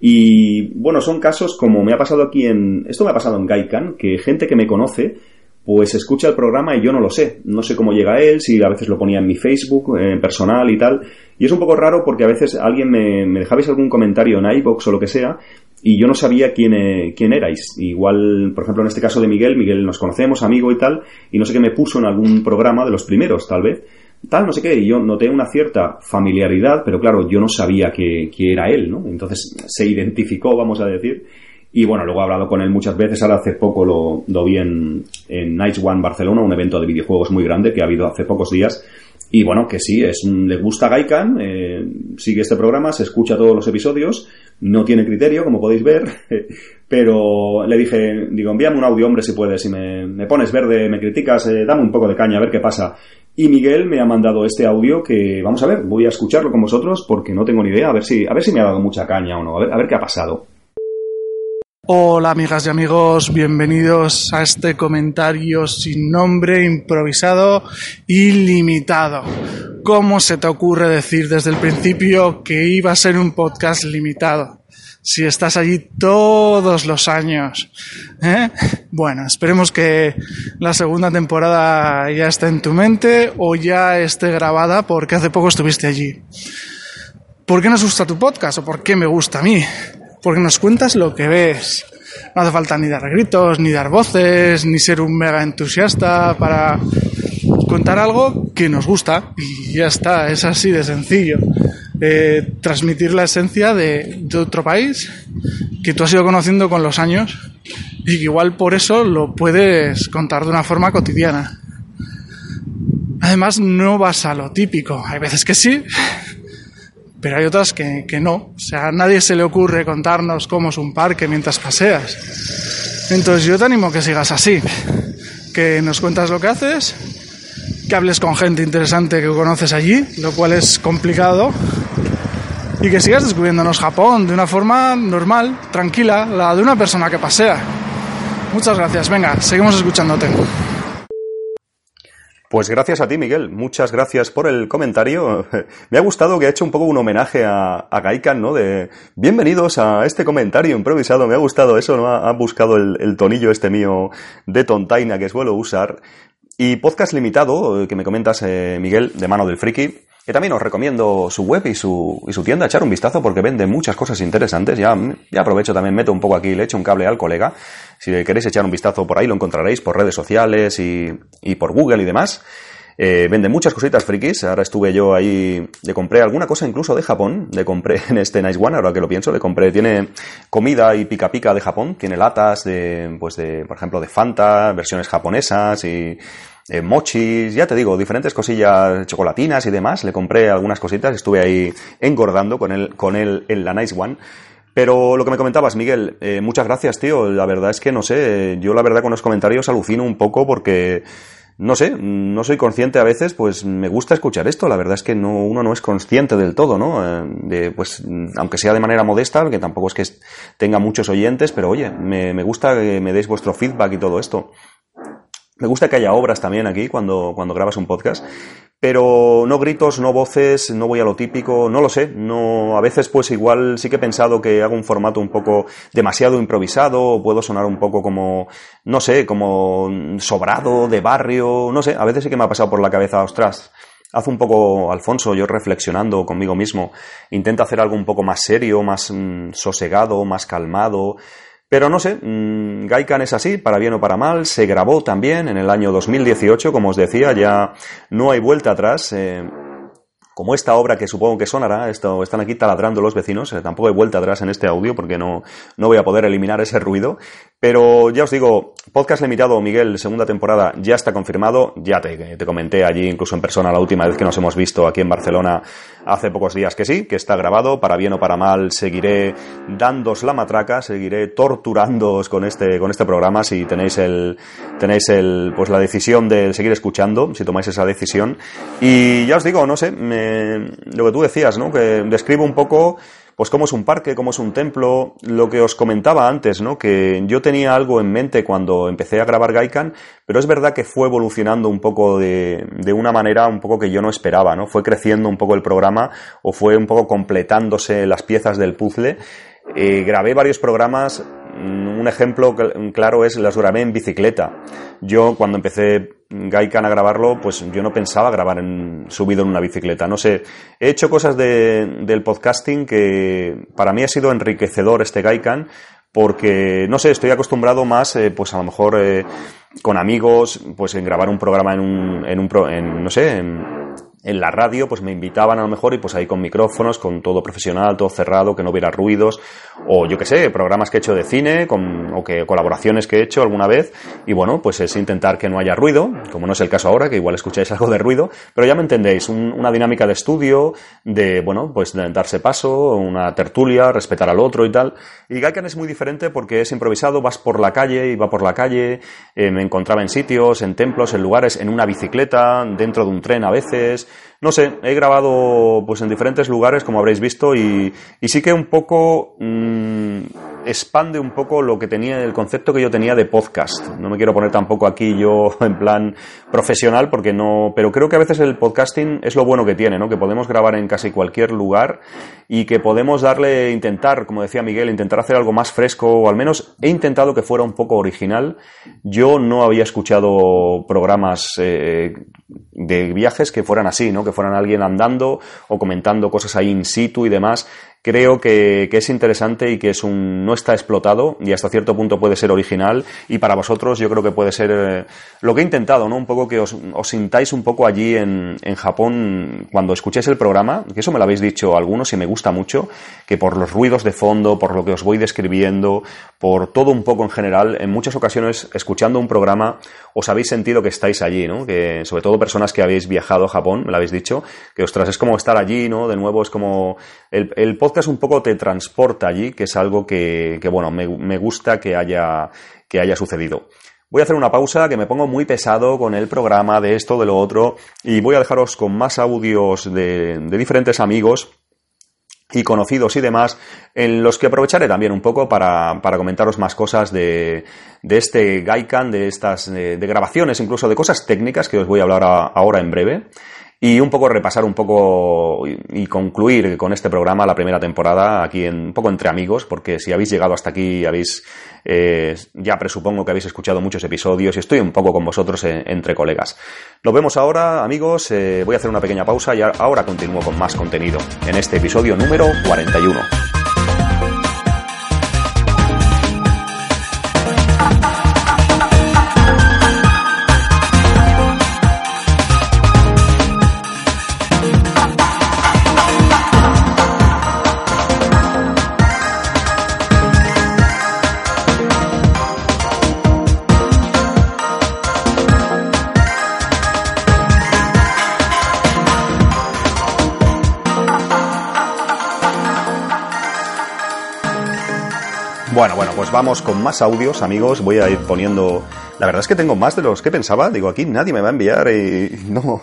Speaker 1: Y bueno, son casos como me ha pasado aquí en, esto me ha pasado en Gaikan, que gente que me conoce, pues escucha el programa y yo no lo sé. No sé cómo llega él, si a veces lo ponía en mi Facebook eh, personal y tal. Y es un poco raro porque a veces alguien me, dejabais algún comentario en iBox o lo que sea y yo no sabía quién, eh, quién erais. Igual, por ejemplo, en este caso de Miguel, Miguel nos conocemos, amigo y tal, y no sé qué me puso en algún programa de los primeros, tal vez. Tal, no sé qué, y yo noté una cierta familiaridad, pero claro, yo no sabía que, que era él, ¿no? Entonces se identificó, vamos a decir, y bueno, luego he hablado con él muchas veces. Ahora hace poco lo, vi en, en Night One Barcelona, un evento de videojuegos muy grande que ha habido hace pocos días. Y bueno, que sí, es, le gusta Gaikan, eh, sigue este programa, se escucha todos los episodios, no tiene criterio, como podéis ver, pero le dije, digo, envíame un audio, hombre, si puedes, si me, me pones verde, me criticas, eh, dame un poco de caña, a ver qué pasa. Y Miguel me ha mandado este audio que, vamos a ver, voy a escucharlo con vosotros porque no tengo ni idea, a ver si, a ver si me ha dado mucha caña o no, a ver, a ver qué ha pasado.
Speaker 4: Hola amigas y amigos, bienvenidos a este comentario sin nombre, improvisado y limitado. ¿Cómo se te ocurre decir desde el principio que iba a ser un podcast limitado? Si estás allí todos los años. ¿eh? Bueno, esperemos que la segunda temporada ya esté en tu mente o ya esté grabada porque hace poco estuviste allí. ¿Por qué nos gusta tu podcast o por qué me gusta a mí? Porque nos cuentas lo que ves. No hace falta ni dar gritos, ni dar voces, ni ser un mega entusiasta para contar algo que nos gusta y ya está, es así de sencillo. Eh, transmitir la esencia de, de otro país que tú has ido conociendo con los años y que igual por eso lo puedes contar de una forma cotidiana. Además, no vas a lo típico. Hay veces que sí, pero hay otras que, que, no. O sea, a nadie se le ocurre contarnos cómo es un parque mientras paseas. Entonces yo te animo a que sigas así, que nos cuentas lo que haces, que hables con gente interesante que conoces allí, lo cual es complicado, y que sigas descubriéndonos Japón de una forma normal, tranquila, la de una persona que pasea. Muchas gracias, venga, seguimos escuchándote.
Speaker 1: Pues gracias a ti, Miguel. Muchas gracias por el comentario. Me ha gustado que ha hecho un poco un homenaje a, a Gaikan, ¿no? De bienvenidos a este comentario improvisado. Me ha gustado eso, ¿no? Ha, buscado el, el, tonillo este mío de tontaina que suelo usar. Y podcast limitado, que me comentas, eh, Miguel, de mano del friki. Que también os recomiendo su web y su, y su tienda, echar un vistazo porque vende muchas cosas interesantes. Ya, ya aprovecho también, meto un poco aquí, le echo un cable al colega. Si queréis echar un vistazo por ahí, lo encontraréis por redes sociales y, y por Google y demás. Eh, vende muchas cositas frikis. Ahora estuve yo ahí, le compré alguna cosa incluso de Japón. Le compré en este Nice One, ahora que lo pienso, le compré, tiene comida y pica pica de Japón. Tiene latas de, pues de, por ejemplo, de Fanta, versiones japonesas y eh, mochis, ya te digo, diferentes cosillas, chocolatinas y demás. Le compré algunas cositas, estuve ahí engordando con él, con él en la Nice One. Pero lo que me comentabas, Miguel, eh, muchas gracias, tío. La verdad es que no sé, yo la verdad con los comentarios alucino un poco porque, no sé, no soy consciente a veces, pues me gusta escuchar esto. La verdad es que no, uno no es consciente del todo, ¿no? Eh, de, pues, aunque sea de manera modesta, que tampoco es que tenga muchos oyentes, pero oye, me, me gusta que me deis vuestro feedback y todo esto. Me gusta que haya obras también aquí cuando, cuando grabas un podcast, pero no gritos, no voces, no voy a lo típico, no lo sé, no, a veces pues igual sí que he pensado que hago un formato un poco demasiado improvisado, o puedo sonar un poco como, no sé, como sobrado, de barrio, no sé, a veces sí que me ha pasado por la cabeza, ostras, Haz un poco, Alfonso, yo reflexionando conmigo mismo, intenta hacer algo un poco más serio, más mm, sosegado, más calmado, pero no sé, mmm, Gaikan es así, para bien o para mal. Se grabó también en el año 2018, como os decía, ya no hay vuelta atrás. Eh, como esta obra que supongo que sonará, esto, están aquí taladrando los vecinos, eh, tampoco hay vuelta atrás en este audio porque no, no voy a poder eliminar ese ruido. Pero ya os digo, podcast limitado, Miguel, segunda temporada, ya está confirmado. Ya te, te comenté allí, incluso en persona, la última vez que nos hemos visto aquí en Barcelona hace pocos días que sí, que está grabado. Para bien o para mal, seguiré dándos la matraca, seguiré torturándoos con este, con este programa si tenéis el, tenéis el, pues la decisión de seguir escuchando, si tomáis esa decisión. Y ya os digo, no sé, me, lo que tú decías, ¿no? Que describo un poco pues cómo es un parque, cómo es un templo, lo que os comentaba antes, ¿no? Que yo tenía algo en mente cuando empecé a grabar Gaikan, pero es verdad que fue evolucionando un poco de, de una manera un poco que yo no esperaba, ¿no? Fue creciendo un poco el programa o fue un poco completándose las piezas del puzzle. Eh, grabé varios programas un ejemplo claro es las grabé en bicicleta. Yo cuando empecé Gaikan a grabarlo, pues yo no pensaba grabar en, subido en una bicicleta. No sé, he hecho cosas de, del podcasting que para mí ha sido enriquecedor este Gaikan porque, no sé, estoy acostumbrado más, eh, pues a lo mejor eh, con amigos, pues en grabar un programa en un, en un en, no sé, en, en la radio pues me invitaban a lo mejor y pues ahí con micrófonos, con todo profesional, todo cerrado, que no hubiera ruidos, o yo que sé, programas que he hecho de cine, con, o que colaboraciones que he hecho alguna vez, y bueno, pues es intentar que no haya ruido, como no es el caso ahora, que igual escucháis algo de ruido, pero ya me entendéis, una dinámica de estudio, de, bueno, pues de darse paso, una tertulia, respetar al otro y tal. Y Gaikan es muy diferente porque es improvisado, vas por la calle, iba por la calle, eh, me encontraba en sitios, en templos, en lugares, en una bicicleta, dentro de un tren a veces, no sé, he grabado pues en diferentes lugares, como habréis visto, y, sí que un poco... Mmm, expande un poco lo que tenía, el concepto que yo tenía de podcast. No me quiero poner tampoco aquí yo en plan profesional porque no, pero creo que a veces el podcasting es lo bueno que tiene, ¿no? Que podemos grabar en casi cualquier lugar y que podemos darle, intentar, como decía Miguel, intentar hacer algo más fresco o al menos he intentado que fuera un poco original. Yo no había escuchado programas eh, de viajes que fueran así, ¿no? Que fueran alguien andando o comentando cosas ahí in situ y demás creo que, es interesante y que es un, no está explotado y hasta cierto punto puede ser original y para vosotros yo creo que puede ser eh, lo que he intentado, ¿no? Un poco que os, sintáis un poco allí en, en, Japón cuando escuchéis el programa, que eso me lo habéis dicho algunos y me gusta mucho, que por los ruidos de fondo, por lo que os voy describiendo, por todo un poco en general, en muchas ocasiones escuchando un programa os habéis sentido que estáis allí, ¿no? Que sobre todo personas que habéis viajado a Japón, me lo habéis dicho, que ostras, es como estar allí, ¿no? De nuevo es como el, el podcast un poco te transporta allí, que es algo que, bueno, me, gusta que haya, que haya sucedido. Voy a hacer una pausa, que me pongo muy pesado con el programa de esto, de lo otro, y voy a dejaros con más audios de, diferentes amigos y conocidos y demás, en los que aprovecharé también un poco para, comentaros más cosas de, este Gaikan, de estas de, grabaciones, incluso de cosas técnicas que os voy a hablar ahora en breve y un poco repasar un poco y, concluir con este programa la primera temporada aquí en, un poco entre amigos, porque si habéis llegado hasta aquí habéis eh, ya presupongo que habéis escuchado muchos episodios y estoy un poco con vosotros entre colegas. Nos vemos ahora, amigos. Eh, voy a hacer una pequeña pausa y ahora continúo con más contenido en este episodio número 41. Bueno, bueno, pues vamos con más audios, amigos. Voy a ir poniendo. La verdad es que tengo más de los que pensaba. Digo, aquí nadie me va a enviar y no,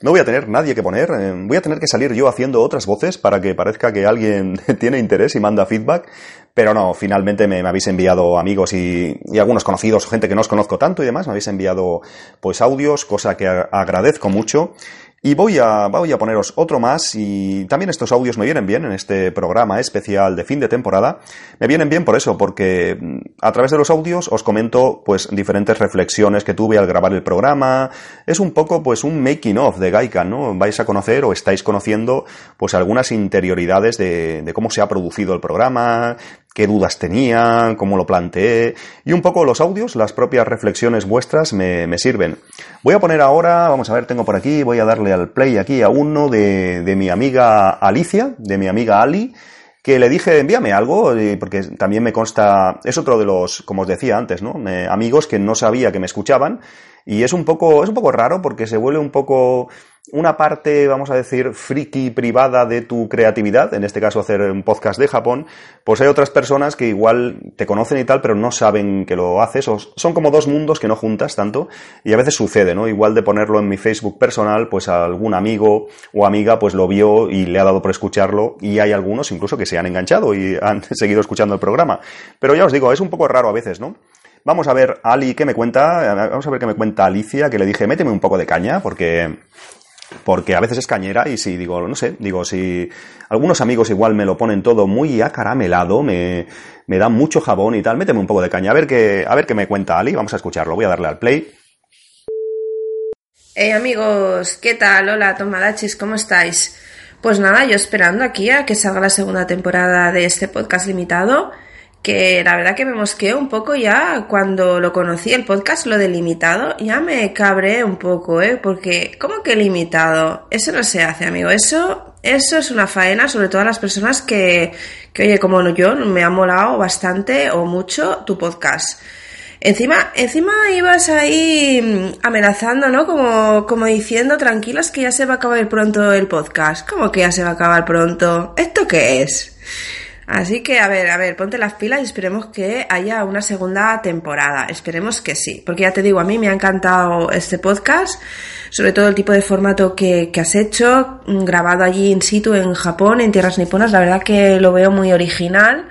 Speaker 1: no voy a tener nadie que poner. Eh, voy a tener que salir yo haciendo otras voces para que parezca que alguien tiene interés y manda feedback. Pero no, finalmente me, habéis enviado amigos y, y, algunos conocidos, gente que no os conozco tanto y demás, me habéis enviado pues audios, cosa que agradezco mucho. Y voy a, voy a poneros otro más y también estos audios me vienen bien en este programa especial de fin de temporada. Me vienen bien por eso, porque mm, a través de los audios os comento pues diferentes reflexiones que tuve al grabar el programa. Es un poco pues un making of de Gaika, ¿no? Vais a conocer o estáis conociendo pues algunas interioridades de, de cómo se ha producido el programa, qué dudas tenía, cómo lo planteé, y un poco los audios, las propias reflexiones vuestras me, sirven. Voy a poner ahora, vamos a ver, tengo por aquí, voy a darle al play aquí a uno de, de mi amiga Alicia, de mi amiga Ali, que le dije, envíame algo, porque también me consta, es otro de los, como os decía antes, ¿no? amigos que no sabía que me escuchaban, y es un poco, es un poco raro porque se vuelve un poco una parte, vamos a decir, friki privada de tu creatividad, en este caso hacer un podcast de Japón, pues hay otras personas que igual te conocen y tal, pero no saben que lo haces, o son como dos mundos que no juntas tanto, y a veces sucede, ¿no? Igual de ponerlo en mi Facebook personal, pues algún amigo o amiga pues lo vio y le ha dado por escucharlo, y hay algunos incluso que se han enganchado y han seguido escuchando el programa. Pero ya os digo, es un poco raro a veces, ¿no? Vamos a ver, Ali, ¿qué me cuenta? Vamos a ver qué me cuenta Alicia, que le dije, méteme un poco de caña, porque porque a veces es cañera y si digo, no sé, digo, si algunos amigos igual me lo ponen todo muy acaramelado, me, me dan mucho jabón y tal, méteme un poco de caña, a ver qué, a ver qué me cuenta Ali, vamos a escucharlo, voy a darle al play.
Speaker 5: Hey amigos, ¿qué tal? Hola Tomadachis, ¿cómo estáis? Pues nada, yo esperando aquí a que salga la segunda temporada de este podcast limitado que la verdad que me mosqueó un poco ya cuando lo conocí el podcast, lo de limitado, ya me cabré un poco, ¿eh? Porque, ¿cómo que limitado? Eso no se hace, amigo. Eso, eso es una faena, sobre todo a las personas que, que oye, como yo, me ha molado bastante o mucho tu podcast. Encima, encima ibas ahí amenazando, ¿no? Como, como diciendo, tranquilos que ya se va a acabar pronto el podcast. ¿Cómo que ya se va a acabar pronto? ¿Esto qué es? Así que, a ver, a ver, ponte las pilas y esperemos que haya una segunda temporada. Esperemos que sí. Porque ya te digo, a mí me ha encantado este podcast, sobre todo el tipo de formato que, has hecho, mm, grabado allí in situ en Japón, en tierras niponas. La verdad que lo veo muy original.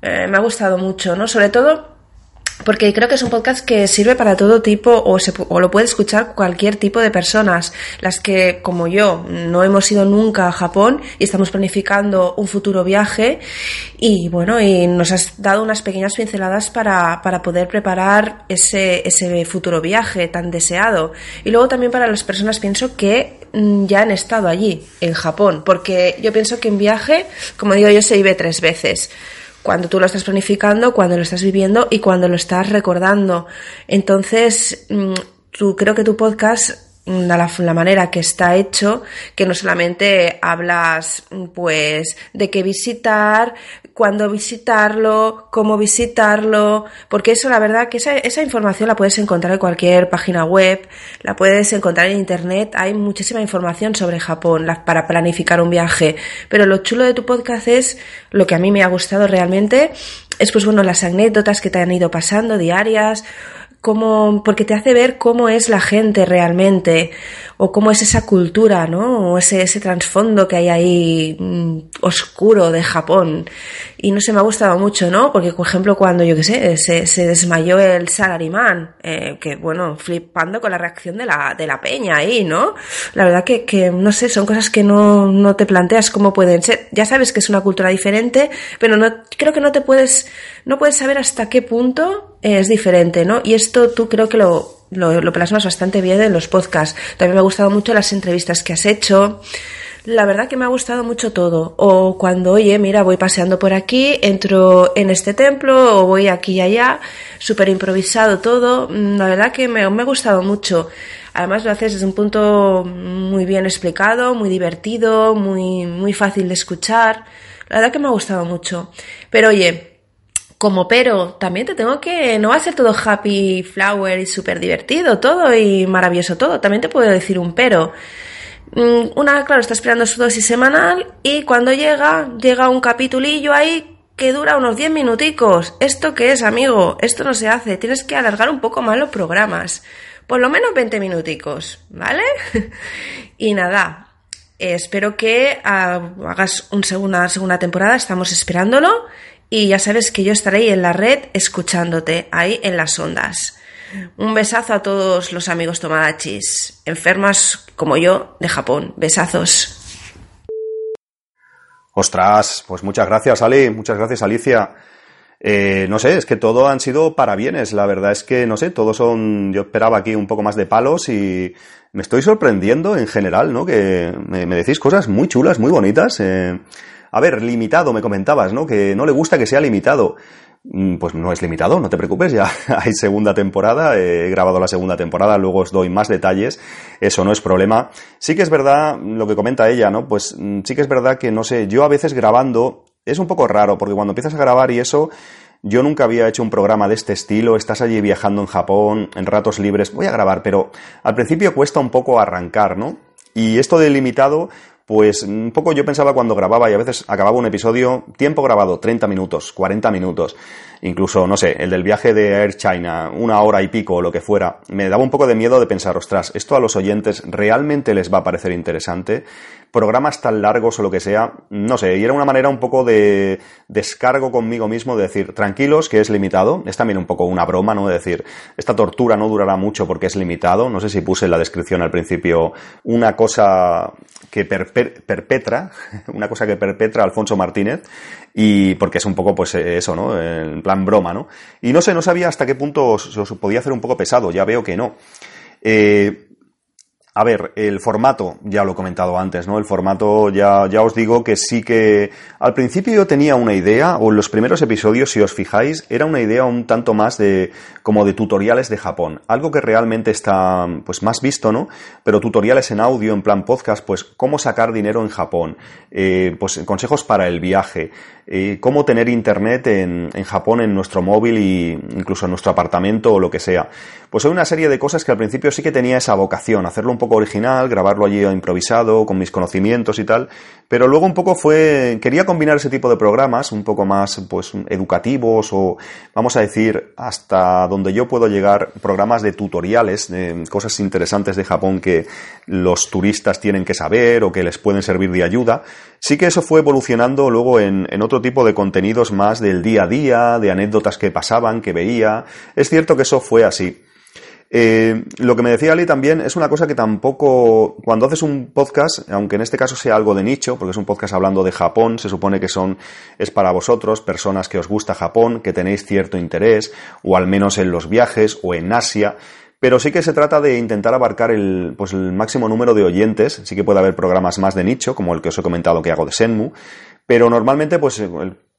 Speaker 5: eh, me ha gustado mucho, ¿no? Sobre todo porque creo que es un podcast que sirve para todo tipo o, se, o, lo puede escuchar cualquier tipo de personas. Las que, como yo, no hemos ido nunca a Japón y estamos planificando un futuro viaje y bueno, y nos has dado unas pequeñas pinceladas para, para poder preparar ese, ese futuro viaje tan deseado. Y luego también para las personas pienso que mm, ya han estado allí, en Japón, porque yo pienso que en viaje, como digo yo, se vive tres veces cuando tú lo estás planificando, cuando lo estás viviendo y cuando lo estás recordando. Entonces, mm, tú, creo que tu podcast la, manera que está hecho, que no solamente hablas pues de qué visitar, cuándo visitarlo, cómo visitarlo, porque eso la verdad que esa, esa información la puedes encontrar en cualquier página web, la puedes encontrar en internet, hay muchísima información sobre Japón para planificar un viaje, pero lo chulo de tu podcast es lo que a mí me ha gustado realmente, es pues bueno las anécdotas que te han ido pasando diarias, cómo, porque te hace ver cómo es la gente realmente, o cómo es esa cultura, ¿no? O ese, ese trasfondo que hay ahí mm, oscuro de Japón. Y no se me ha gustado mucho, ¿no? Porque, por ejemplo, cuando, yo qué sé, se, se desmayó el salarimán, eh, que, bueno, flipando con la reacción de la, de la peña ahí, ¿no? La verdad que, que, no sé, son cosas que no, no te planteas cómo pueden ser. Ya sabes que es una cultura diferente, pero no, creo que no te puedes, no puedes saber hasta qué punto es diferente, ¿no? Y esto tú creo que lo, lo, plasmas bastante bien en los podcasts. También me ha gustado mucho las entrevistas que has hecho. La verdad que me ha gustado mucho todo. O cuando, oye, mira, voy paseando por aquí, entro en este templo, o voy aquí y allá, súper improvisado todo. Mm, la verdad que me, me ha gustado mucho. Además lo haces desde un punto muy bien explicado, muy divertido, muy, muy fácil de escuchar. La verdad que me ha gustado mucho. Pero oye, como pero, también te tengo que, no va a ser todo happy flower y súper divertido todo y maravilloso todo, también te puedo decir un pero. Mm, una, claro, está esperando su dosis semanal y cuando llega, llega un capitulillo ahí que dura unos 10 minuticos. ¿Esto qué es, amigo? Esto no se hace, tienes que alargar un poco más los programas. Por lo menos 20 minuticos, ¿vale? y nada, espero que ah, hagas una segunda, segunda temporada, estamos esperándolo y ya sabes que yo estaré ahí en la red escuchándote, ahí en las ondas. Un besazo a todos los amigos tomadachis, enfermas como yo de Japón. Besazos.
Speaker 1: Ostras, pues muchas gracias, Ali. Muchas gracias, Alicia. Eh, no sé, es que todo han sido parabienes. La verdad es que, no sé, todos son. Yo esperaba aquí un poco más de palos y me estoy sorprendiendo en general, ¿no? Que me, me decís cosas muy chulas, muy bonitas. Eh, a ver, limitado, me comentabas, ¿no? Que no le gusta que sea limitado. Mm, pues no es limitado, no te preocupes, ya hay segunda temporada, he grabado la segunda temporada, luego os doy más detalles, eso no es problema. Sí que es verdad lo que comenta ella, ¿no? Pues mm, sí que es verdad que, no sé, yo a veces grabando es un poco raro, porque cuando empiezas a grabar y eso, yo nunca había hecho un programa de este estilo, estás allí viajando en Japón, en ratos libres, voy a grabar, pero al principio cuesta un poco arrancar, ¿no? Y esto de limitado, pues un poco yo pensaba cuando grababa y a veces acababa un episodio, tiempo grabado, 30 minutos, 40 minutos incluso, no sé, el del viaje de Air China, una hora y pico o lo que fuera, me daba un poco de miedo de pensar, ostras, ¿esto a los oyentes realmente les va a parecer interesante? Programas tan largos o lo que sea, no sé, y era una manera un poco de descargo conmigo mismo de decir, tranquilos, que es limitado, es también un poco una broma, ¿no? De decir, esta tortura no durará mucho porque es limitado, no sé si puse en la descripción al principio una cosa que perpetra, una cosa que perpetra Alfonso Martínez, y porque es un poco, pues eso, ¿no? En plan broma, ¿no? Y no sé, no sabía hasta qué punto se os podía hacer un poco pesado, ya veo que no. Eh, a ver, el formato, ya lo he comentado antes, ¿no? El formato, ya, ya os digo que sí que al principio yo tenía una idea, o en los primeros episodios, si os fijáis, era una idea un tanto más de, como de tutoriales de Japón. Algo que realmente está, pues más visto, ¿no? Pero tutoriales en audio, en plan podcast, pues cómo sacar dinero en Japón, eh, pues consejos para el viaje, eh, cómo tener internet en, en Japón en nuestro móvil e incluso en nuestro apartamento o lo que sea. Pues hay una serie de cosas que al principio sí que tenía esa vocación, hacerlo un poco original, grabarlo allí improvisado, con mis conocimientos y tal, pero luego un poco fue, quería combinar ese tipo de programas, un poco más, pues, educativos o, vamos a decir, hasta donde yo puedo llegar, programas de tutoriales, de cosas interesantes de Japón que los turistas tienen que saber o que les pueden servir de ayuda. Sí que eso fue evolucionando luego en, en otro tipo de contenidos más del día a día, de anécdotas que pasaban, que veía. Es cierto que eso fue así. Eh, lo que me decía Ali también es una cosa que tampoco, cuando haces un podcast, aunque en este caso sea algo de nicho, porque es un podcast hablando de Japón, se supone que son, es para vosotros, personas que os gusta Japón, que tenéis cierto interés, o al menos en los viajes, o en Asia, pero sí que se trata de intentar abarcar el, pues el máximo número de oyentes. Sí que puede haber programas más de nicho, como el que os he comentado que hago de Senmu, pero normalmente, pues,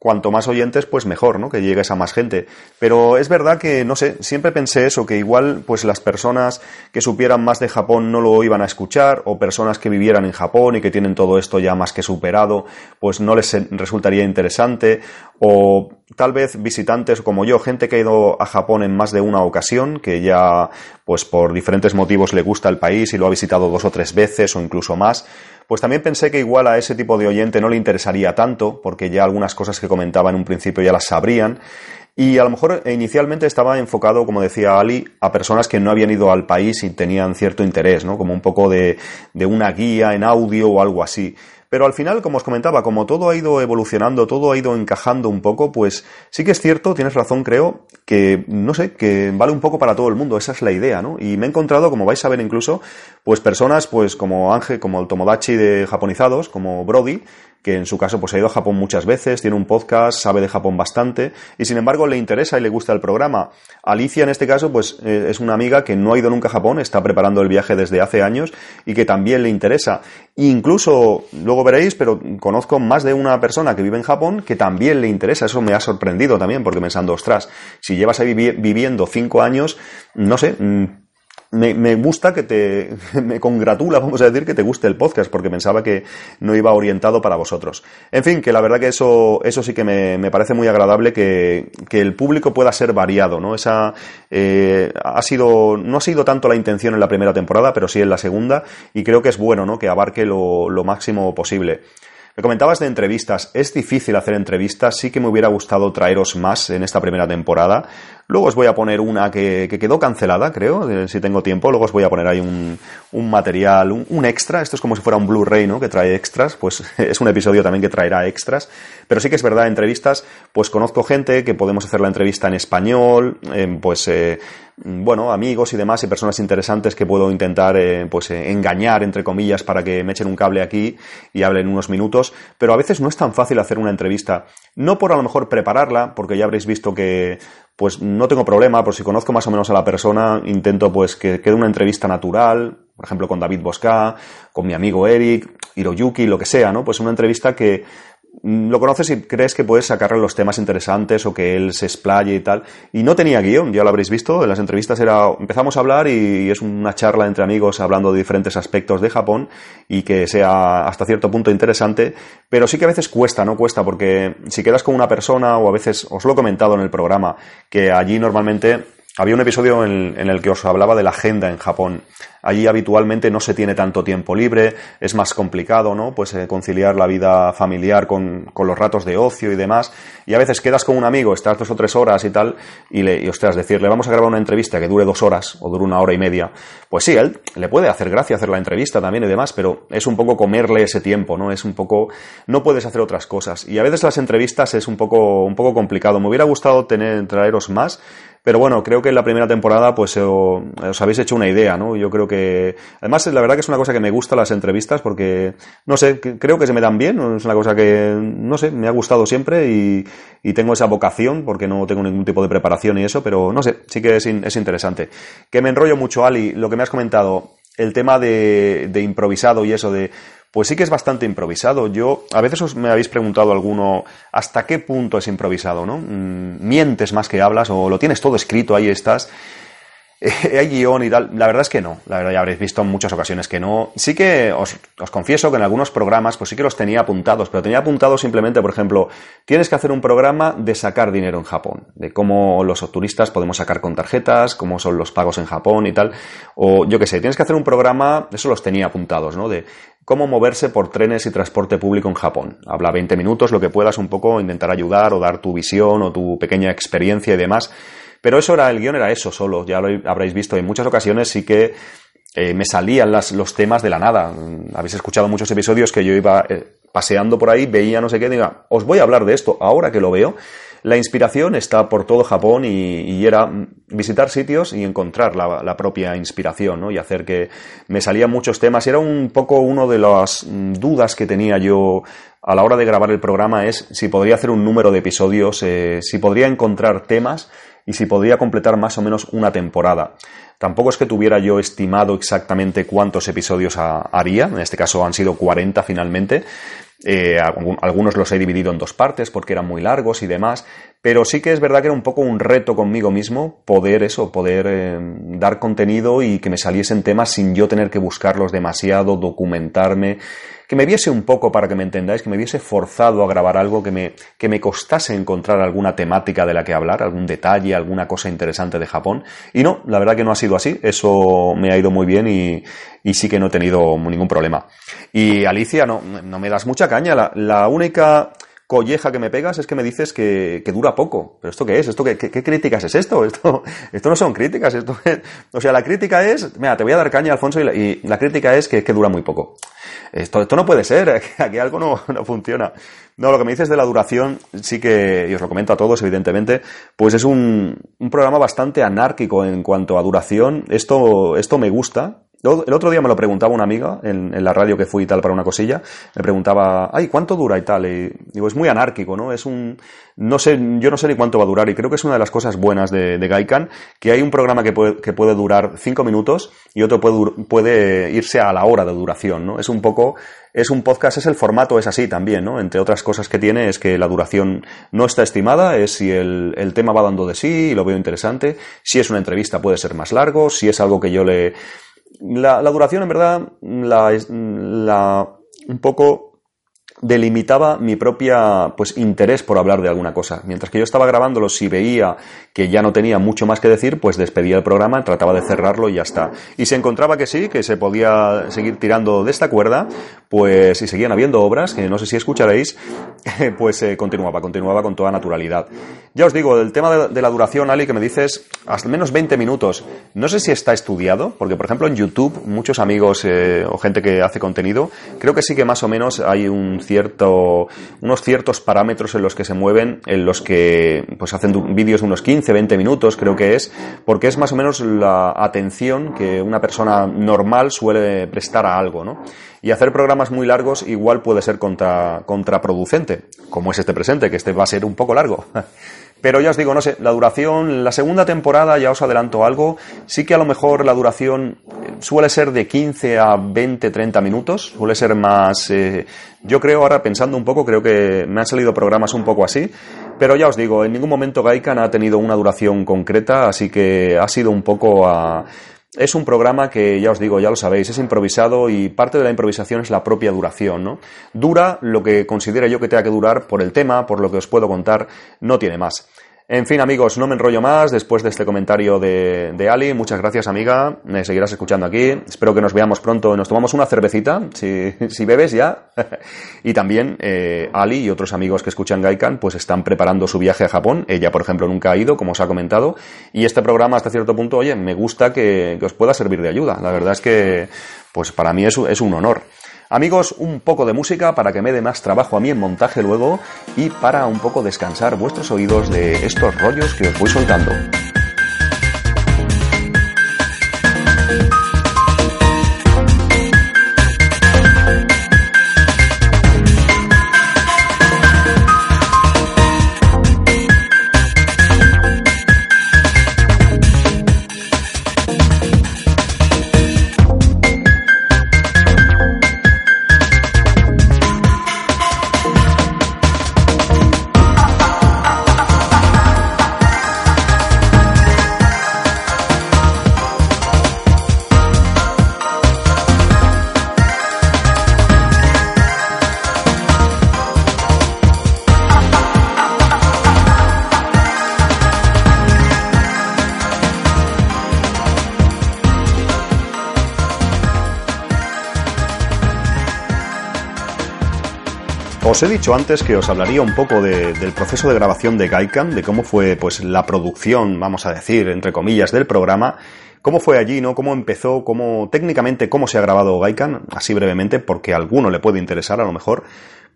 Speaker 1: cuanto más oyentes, pues mejor, ¿no? Que llegues a más gente. Pero es verdad que, no sé, siempre pensé eso, que igual, pues las personas que supieran más de Japón no lo iban a escuchar, o personas que vivieran en Japón y que tienen todo esto ya más que superado, pues no les resultaría interesante, o tal vez visitantes como yo, gente que ha ido a Japón en más de una ocasión, que ya, pues por diferentes motivos le gusta el país y lo ha visitado dos o tres veces o incluso más, pues también pensé que igual a ese tipo de oyente no le interesaría tanto, porque ya algunas cosas que comentaba en un principio ya las sabrían. Y a lo mejor inicialmente estaba enfocado, como decía Ali, a personas que no habían ido al país y tenían cierto interés, ¿no? Como un poco de, de una guía en audio o algo así. Pero al final, como os comentaba, como todo ha ido evolucionando, todo ha ido encajando un poco, pues sí que es cierto, tienes razón, creo, que, no sé, que vale un poco para todo el mundo, esa es la idea, ¿no? Y me he encontrado, como vais a ver incluso, pues personas, pues como Ángel, como el Tomodachi de Japonizados, como Brody, que en su caso pues ha ido a Japón muchas veces, tiene un podcast, sabe de Japón bastante y sin embargo le interesa y le gusta el programa. Alicia en este caso pues eh, es una amiga que no ha ido nunca a Japón, está preparando el viaje desde hace años y que también le interesa. incluso, luego veréis, pero conozco más de una persona que vive en Japón que también le interesa. Eso me ha sorprendido también porque pensando, ostras, si llevas ahí viviendo cinco años, no sé, mm, me, gusta que te, me congratula, vamos a decir, que te guste el podcast, porque pensaba que no iba orientado para vosotros. En fin, que la verdad que eso, eso sí que me, parece muy agradable que, el público pueda ser variado, ¿no? Esa, eh, ha sido, no ha sido tanto la intención en la primera temporada, pero sí en la segunda, y creo que es bueno, ¿no? Que abarque lo, lo máximo posible. Me comentabas de entrevistas. Es difícil hacer entrevistas. Sí que me hubiera gustado traeros más en esta primera temporada. Luego os voy a poner una que, quedó cancelada, creo, eh, si tengo tiempo. Luego os voy a poner ahí un, material, un, extra. Esto es como si fuera un Blu-ray, ¿no? Que trae extras. Pues es un episodio también que traerá extras. Pero sí que es verdad, entrevistas, pues conozco gente que podemos hacer la entrevista en español, pues, eh, bueno, amigos y demás y personas interesantes que puedo intentar, eh, pues, engañar, entre comillas, para que me echen un cable aquí y hablen unos minutos. Pero a veces no es tan fácil hacer una entrevista. No por a lo mejor prepararla, porque ya habréis visto que pues no tengo problema, por si conozco más o menos a la persona, intento pues que quede una entrevista natural, por ejemplo con David Bosca, con mi amigo Eric, Hiroyuki, lo que sea, ¿no? Pues una entrevista que Mm, lo conoces y crees que puedes sacarle los temas interesantes o que él se explaye y tal. Y no tenía guion, ya lo habréis visto, en las entrevistas era, empezamos a hablar y es una charla entre amigos hablando de diferentes aspectos de Japón y que sea hasta cierto punto interesante, pero sí que a veces cuesta, ¿no? Cuesta porque si quedas con una persona o a veces, os lo he comentado en el programa, que allí normalmente había un episodio en, el que os hablaba de la agenda en Japón. Allí habitualmente no se tiene tanto tiempo libre, es más complicado, ¿no? Pues eh, conciliar la vida familiar con, los ratos de ocio y demás. Y a veces quedas con un amigo, estás dos o tres horas y tal, y, le, y ostras, decirle, vamos a grabar una entrevista que dure dos horas o dure una hora y media. Pues sí, él le puede hacer gracia hacer la entrevista también y demás, pero es un poco comerle ese tiempo, ¿no? Es un poco, no puedes hacer otras cosas. Y a veces las entrevistas es un poco, un poco complicado. Me hubiera gustado tener, traeros más, pero bueno, creo que en la primera temporada pues os habéis hecho una idea, ¿no? Yo creo que... Además, la verdad que es una cosa que me gusta las entrevistas porque, no sé, creo que se me dan bien, es una cosa que, no sé, me ha gustado siempre y, y tengo esa vocación porque no tengo ningún tipo de preparación y eso, pero no sé, sí que es, es interesante. Que me enrollo mucho, Ali, lo que me has comentado, el tema de, de improvisado y eso de pues sí que es bastante improvisado. Yo, a veces os me habéis preguntado alguno hasta qué punto es improvisado, ¿no? Mm, mientes más que hablas o lo tienes todo escrito, ahí estás. hay guion y tal. La verdad es que no. La verdad ya habréis visto en muchas ocasiones que no. Sí que os, confieso que en algunos programas, pues sí que los tenía apuntados, pero tenía apuntados simplemente, por ejemplo, tienes que hacer un programa de sacar dinero en Japón, de cómo los turistas podemos sacar con tarjetas, cómo son los pagos en Japón y tal. O yo qué sé, tienes que hacer un programa, eso los tenía apuntados, ¿no? De cómo moverse por trenes y transporte público en Japón. Habla 20 minutos, lo que puedas, un poco intentar ayudar o dar tu visión o tu pequeña experiencia y demás. Pero eso era, el guion era eso solo, ya lo habréis visto. En muchas ocasiones sí que eh, me salían los temas de la nada. Habéis escuchado muchos episodios que yo iba eh, paseando por ahí, veía no sé qué, diga, os voy a hablar de esto ahora que lo veo. La inspiración está por todo Japón y, era visitar sitios y encontrar la, propia inspiración, ¿no? Y hacer que me salían muchos temas. Era un poco uno de las dudas que tenía yo a la hora de grabar el programa es si podría hacer un número de episodios, eh, si podría encontrar temas y si podría completar más o menos una temporada. Tampoco es que tuviera yo estimado exactamente cuántos episodios haría, en este caso han sido 40 finalmente, eh, algunos los he dividido en dos partes porque eran muy largos y demás, pero sí que es verdad que era un poco un reto conmigo mismo poder eso, poder eh, dar contenido y que me saliesen temas sin yo tener que buscarlos demasiado, documentarme que me viese un poco, para que me entendáis, que me viese forzado a grabar algo que me, que me costase encontrar alguna temática de la que hablar, algún detalle, alguna cosa interesante de Japón. Y no, la verdad que no ha sido así. Eso me ha ido muy bien y, y sí que no he tenido ningún problema. Y Alicia, no, no me das mucha caña. La, la única colleja que me pegas es que me dices que, que dura poco. ¿Pero esto qué es? ¿Esto qué, qué, críticas es esto? Esto, esto no son críticas. Esto o sea, la crítica es, mira, te voy a dar caña, Alfonso, y la, y la crítica es que, que dura muy poco. Esto, esto no puede ser, aquí algo no, no funciona. No, lo que me dices de la duración, sí que, y os lo comento a todos, evidentemente, pues es un, un programa bastante anárquico en cuanto a duración. Esto, esto me gusta, el otro día me lo preguntaba una amiga en, la radio que fui y tal para una cosilla. Me preguntaba, ay, ¿cuánto dura y tal? Y digo, es muy anárquico, ¿no? Es un, no sé, yo no sé ni cuánto va a durar y creo que es una de las cosas buenas de, de Gaikan, que hay un programa que puede, que puede durar cinco minutos y otro puede, puede irse a la hora de duración, ¿no? Es un poco, es un podcast, es el formato, es así también, ¿no? Entre otras cosas que tiene es que la duración no está estimada, es si el, el tema va dando de sí y lo veo interesante, si es una entrevista puede ser más largo, si es algo que yo le, la, la duración, en verdad, la, la, un poco delimitaba mi propia pues interés por hablar de alguna cosa. Mientras que yo estaba grabándolo, si veía que ya no tenía mucho más que decir, pues despedía el programa, trataba de cerrarlo y ya está. Y se encontraba que sí, que se podía seguir tirando de esta cuerda, pues si seguían habiendo obras, que no sé si escucharéis, pues eh, continuaba, continuaba con toda naturalidad. Ya os digo, el tema de, la duración, Ali, que me dices, hasta menos 20 minutos, no sé si está estudiado, porque por ejemplo en YouTube, muchos amigos eh, o gente que hace contenido, creo que sí que más o menos hay un cierto, unos ciertos parámetros en los que se mueven, en los que pues hacen vídeos de unos 15, 20 minutos, creo que es, porque es más o menos la atención que una persona normal suele prestar a algo, ¿no? Y hacer programas muy largos igual puede ser contra, contraproducente, como es este presente, que este va a ser un poco largo. Pero ya os digo, no sé, la duración, la segunda temporada, ya os adelanto algo, sí que a lo mejor la duración eh, suele ser de 15 a 20, 30 minutos, suele ser más... Eh, yo creo ahora, pensando un poco, creo que me han salido programas un poco así, pero ya os digo, en ningún momento Gaikan ha tenido una duración concreta, así que ha sido un poco a... Es un programa que, ya os digo, ya lo sabéis, es improvisado y parte de la improvisación es la propia duración, ¿no? Dura lo que considero yo que tenga que durar por el tema, por lo que os puedo contar, no tiene más. En fin, amigos, no me enrollo más después de este comentario de, de Ali. Muchas gracias, amiga. Me seguirás escuchando aquí. Espero que nos veamos pronto. Nos tomamos una cervecita, si, si bebes ya. y también eh, Ali y otros amigos que escuchan Gaikan, pues están preparando su viaje a Japón. Ella, por ejemplo, nunca ha ido, como os ha comentado. Y este programa, hasta cierto punto, oye, me gusta que, que os pueda servir de ayuda. La verdad es que, pues para mí es, es un honor. Amigos, un poco de música para que me dé más trabajo a mí en montaje luego y para un poco descansar vuestros oídos de estos rollos que os voy soltando. Os he dicho antes que os hablaría un poco de, del proceso de grabación de Gaikan, de cómo fue pues la producción, vamos a decir, entre comillas, del programa, cómo fue allí, ¿no? Cómo empezó, cómo técnicamente cómo se ha grabado Gaikan, así brevemente, porque a alguno le puede interesar a lo mejor.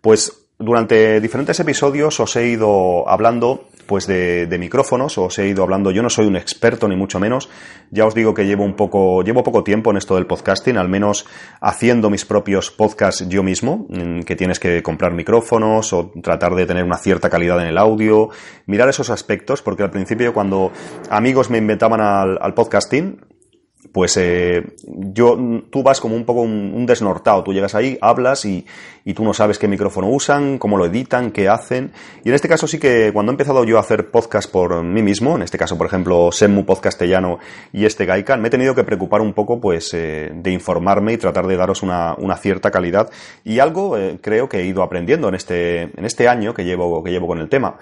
Speaker 1: Pues durante diferentes episodios os he ido hablando pues de, de, micrófonos, os he ido hablando, yo no soy un experto ni mucho menos, ya os digo que llevo un poco, llevo poco tiempo en esto del podcasting, al menos haciendo mis propios podcasts yo mismo, que tienes que comprar micrófonos o tratar de tener una cierta calidad en el audio, mirar esos aspectos, porque al principio cuando amigos me inventaban al, al podcasting, pues eh, yo, tú vas como un poco un, un, desnortado. Tú llegas ahí, hablas y, y, tú no sabes qué micrófono usan, cómo lo editan, qué hacen. Y en este caso sí que cuando he empezado yo a hacer podcast por mí mismo, en este caso por ejemplo Semmu Podcastellano y este Gaikan, me he tenido que preocupar un poco pues eh, de informarme y tratar de daros una, una cierta calidad. Y algo eh, creo que he ido aprendiendo en este, en este año que llevo, que llevo con el tema.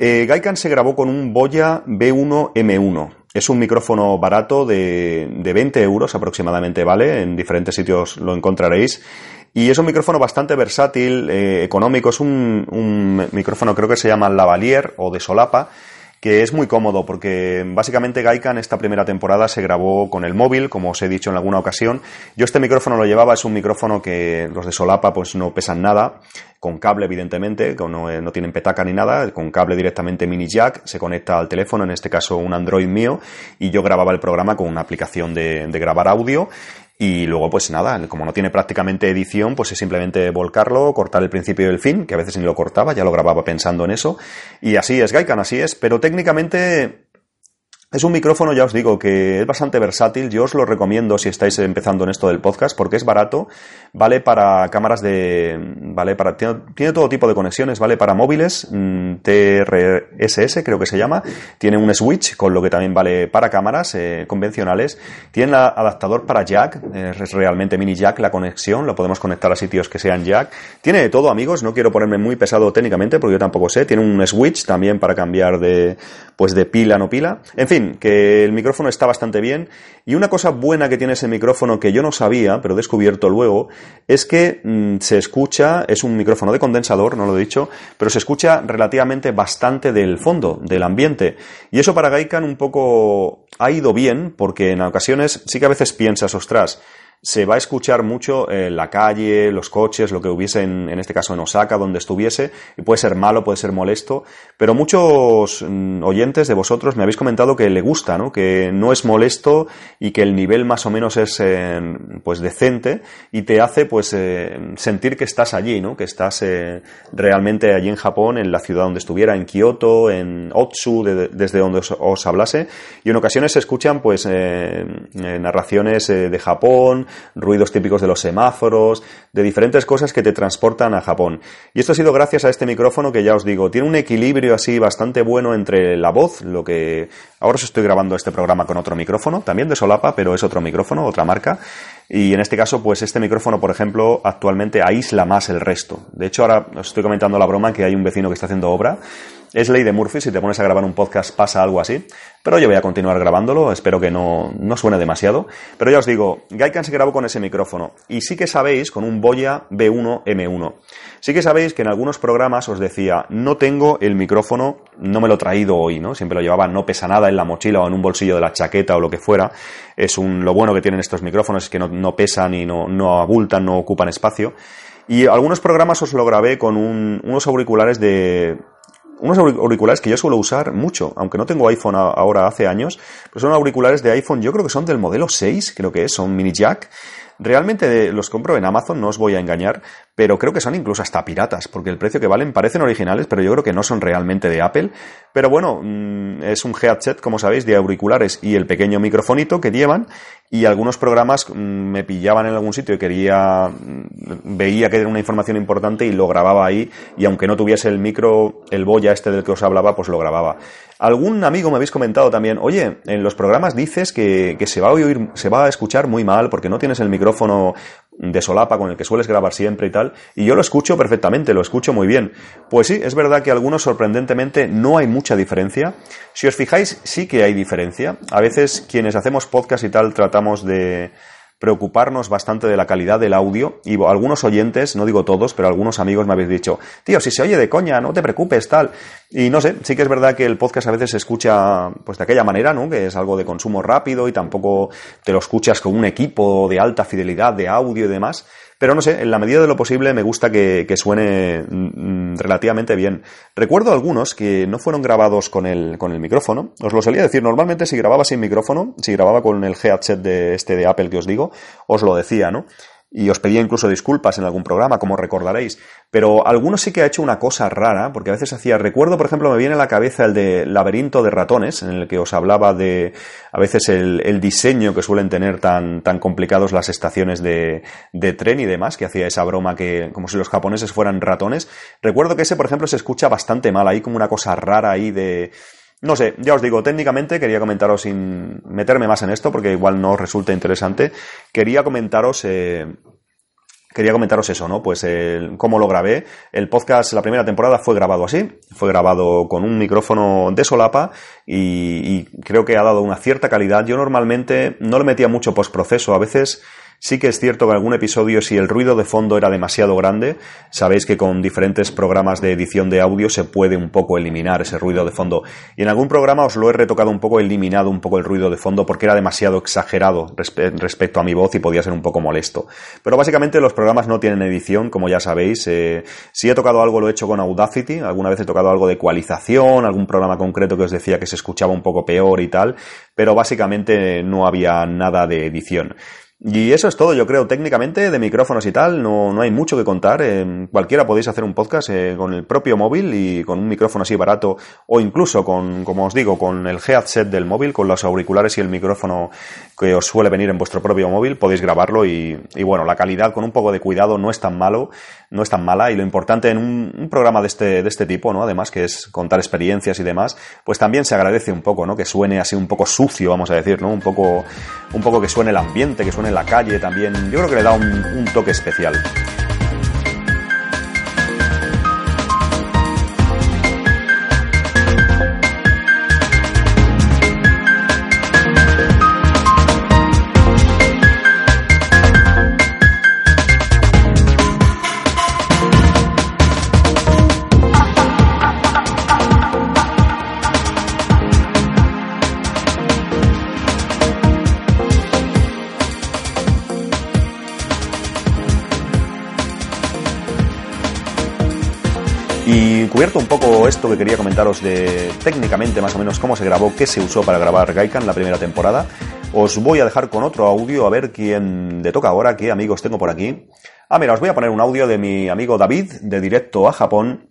Speaker 1: Eh, Gaikan se grabó con un Boya B1M1. Es un micrófono barato de, de 20 euros aproximadamente, ¿vale? En diferentes sitios lo encontraréis. Y es un micrófono bastante versátil, eh, económico. Es un, un, micrófono, creo que se llama lavalier o de solapa, que es muy cómodo porque básicamente Gaikan esta primera temporada se grabó con el móvil, como os he dicho en alguna ocasión. Yo este micrófono lo llevaba, es un micrófono que los de solapa pues no pesan nada, con cable evidentemente, no, no tienen petaca ni nada, con cable directamente mini jack, se conecta al teléfono, en este caso un Android mío, y yo grababa el programa con una aplicación de, de grabar audio y luego, pues nada, como no tiene prácticamente edición, pues es simplemente volcarlo, cortar el principio y el fin, que a veces ni lo cortaba, ya lo grababa pensando en eso. Y así es Gaikan, así es. Pero técnicamente es un micrófono, ya os digo, que es bastante versátil. Yo os lo recomiendo si estáis empezando en esto del podcast, porque es barato, vale para cámaras de. vale para. Tiene, todo tipo de conexiones, vale para móviles, mmm, TRSS creo que se llama. Tiene un switch, con lo que también vale para cámaras eh, convencionales. Tiene el adaptador para jack, es realmente mini jack la conexión, lo podemos conectar a sitios que sean jack. Tiene de todo, amigos, no quiero ponerme muy pesado técnicamente, porque yo tampoco sé. Tiene un switch también para cambiar de. pues de pila no pila. En fin que el micrófono está bastante bien. Y una cosa buena que tiene ese micrófono que yo no sabía, pero he descubierto luego, es que mmm, se escucha, es un micrófono de condensador, no lo he dicho, pero se escucha relativamente bastante del fondo, del ambiente. Y eso para Gaikan un poco ha ido bien, porque en ocasiones sí que a veces piensas, ostras, se va a escuchar mucho en la calle, los coches, lo que hubiese en, en, este caso en Osaka, donde estuviese, y puede ser malo, puede ser molesto, pero muchos mm, oyentes de vosotros me habéis comentado que le gusta, ¿no? que no es molesto y que el nivel más o menos es eh, pues decente y te hace pues eh, sentir que estás allí, ¿no? que estás eh, realmente allí en Japón, en la ciudad donde estuviera, en Kioto, en Otsu, de, de, desde donde os, hablase, y en ocasiones se escuchan pues narraciones de Japón, ruidos típicos de los semáforos, de diferentes cosas que te transportan a Japón. Y esto ha sido gracias a este micrófono que ya os digo, tiene un equilibrio así bastante bueno entre la voz, lo que ahora os estoy grabando este programa con otro micrófono, también de solapa, pero es otro micrófono, otra marca. Y en este caso, pues este micrófono, por ejemplo, actualmente aísla más el resto. De hecho, ahora os estoy comentando la broma que hay un vecino que está haciendo obra es ley de Murphy, si te pones a grabar un podcast pasa algo así. Pero yo voy a continuar grabándolo, espero que no, no suene demasiado. Pero ya os digo, Gaikan se grabó con ese micrófono. Y sí que sabéis, con un Boya B1M1. Sí que sabéis que en algunos programas os decía, no tengo el micrófono, no me lo he traído hoy, ¿no? Siempre lo llevaba, no pesa nada en la mochila o en un bolsillo de la chaqueta o lo que fuera. Es un, lo bueno que tienen estos micrófonos es que no, no pesan y no, no abultan, no ocupan espacio. Y algunos programas os lo grabé con un, unos auriculares de unos auriculares que yo suelo usar mucho, aunque no tengo iPhone ahora hace años, pero son auriculares de iPhone, yo creo que son del modelo 6, creo que es, son mini jack. Realmente los compro en Amazon, no os voy a engañar, pero creo que son incluso hasta piratas, porque el precio que valen parecen originales, pero yo creo que no son realmente de Apple. Pero bueno, mm, es un headset, como sabéis, de auriculares y el pequeño microfonito que llevan, y algunos programas mm, me pillaban en algún sitio y quería, mm, veía que era una información importante y lo grababa ahí, y aunque no tuviese el micro, el boya este del que os hablaba, pues lo grababa. Algún amigo me habéis comentado también, oye, en los programas dices que, que se va a oír, se va a escuchar muy mal porque no tienes el micrófono de solapa con el que sueles grabar siempre y tal, y yo lo escucho perfectamente, lo escucho muy bien. Pues sí, es verdad que algunos sorprendentemente no hay mucha diferencia. Si os fijáis, sí que hay diferencia. A veces quienes hacemos podcast y tal tratamos de preocuparnos bastante de la calidad del audio y algunos oyentes, no digo todos, pero algunos amigos me habéis dicho, tío, si se oye de coña, no te preocupes, tal. Y no sé, sí que es verdad que el podcast a veces se escucha pues de aquella manera, ¿no? Que es algo de consumo rápido y tampoco te lo escuchas con un equipo de alta fidelidad de audio y demás. Pero no sé, en la medida de lo posible me gusta que, suene mm, relativamente bien. Recuerdo algunos que no fueron grabados con el, con el micrófono. Os lo solía decir, normalmente si grababa sin micrófono, si grababa con el headset de este de Apple que os digo, os lo decía, ¿no? Y os pedía incluso disculpas en algún programa, como recordaréis. Pero algunos sí que ha hecho una cosa rara, porque a veces hacía, recuerdo, por ejemplo, me viene a la cabeza el de Laberinto de Ratones, en el que os hablaba de a veces el, diseño que suelen tener tan, tan complicados las estaciones de, de tren y demás, que hacía esa broma que, como si los japoneses fueran ratones. Recuerdo que ese, por ejemplo, se escucha bastante mal, ahí como una cosa rara ahí de, no sé, ya os digo, técnicamente quería comentaros sin meterme más en esto porque igual no os resulta interesante. Quería comentaros eh, quería comentaros eso, ¿no? Pues el, cómo lo grabé. El podcast, la primera temporada fue grabado así, fue grabado con un micrófono de solapa y, y creo que ha dado una cierta calidad. Yo normalmente no le metía mucho postproceso, a veces Sí que es cierto que en algún episodio, si el ruido de fondo era demasiado grande, sabéis que con diferentes programas de edición de audio se puede un poco eliminar ese ruido de fondo. Y en algún programa os lo he retocado un poco, eliminado un poco el ruido de fondo porque era demasiado exagerado respecto a mi voz y podía ser un poco molesto. Pero básicamente los programas no tienen edición, como ya sabéis. Eh, si he tocado algo lo he hecho con Audacity, alguna vez he tocado algo de ecualización, algún programa concreto que os decía que se escuchaba un poco peor y tal, pero básicamente no había nada de edición. Y eso es todo, yo creo, técnicamente, de micrófonos y tal, no, no hay mucho que contar. Cualquiera podéis hacer un podcast eh, con el propio móvil y con un micrófono así barato, o incluso con, como os digo, con el headset del móvil, con los auriculares y el micrófono que os suele venir en vuestro propio móvil, podéis grabarlo y, y bueno, la calidad con un poco de cuidado no es tan malo, no es tan mala y lo importante en un, un, programa de este, de este tipo, ¿no? Además que es contar experiencias y demás, pues también se agradece un poco, ¿no? Que suene así un poco sucio, vamos a decir, ¿no? Un poco, un poco que suene el ambiente, que suene en la calle también, yo creo que le da un, un toque especial. Cubierto un poco esto que quería comentaros de técnicamente más o menos cómo se grabó, qué se usó para grabar Gaikan la primera temporada, os voy a dejar con otro audio a ver quién le toca ahora, qué amigos tengo por aquí. Ah, mira, os voy a poner un audio de mi amigo David de Directo a Japón.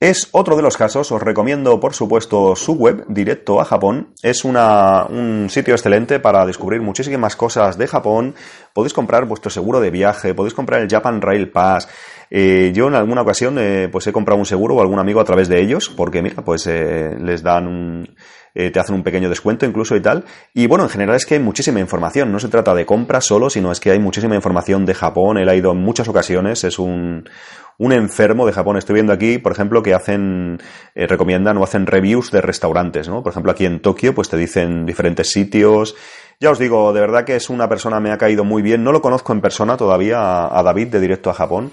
Speaker 1: Es otro de los casos, os recomiendo por supuesto su web, Directo a Japón. Es una, un sitio excelente para descubrir muchísimas cosas de Japón. Podéis comprar vuestro seguro de viaje, podéis comprar el Japan Rail Pass, eh, yo en alguna ocasión eh, pues he comprado un seguro o algún amigo a través de ellos, porque mira, pues eh, les dan un, te hacen un pequeño descuento incluso y tal. Y bueno, en general es que hay muchísima información, no se trata de compra solo, sino es que hay muchísima información de Japón, él ha ido en muchas ocasiones, es un, un enfermo de Japón. Estoy viendo aquí, por ejemplo, que hacen, recomiendan o hacen reviews de restaurantes, ¿no? Por ejemplo, aquí en Tokio, pues te dicen diferentes sitios, ya os digo, de verdad que es una persona, me ha caído muy bien. No lo conozco en persona todavía a, David de Directo a Japón.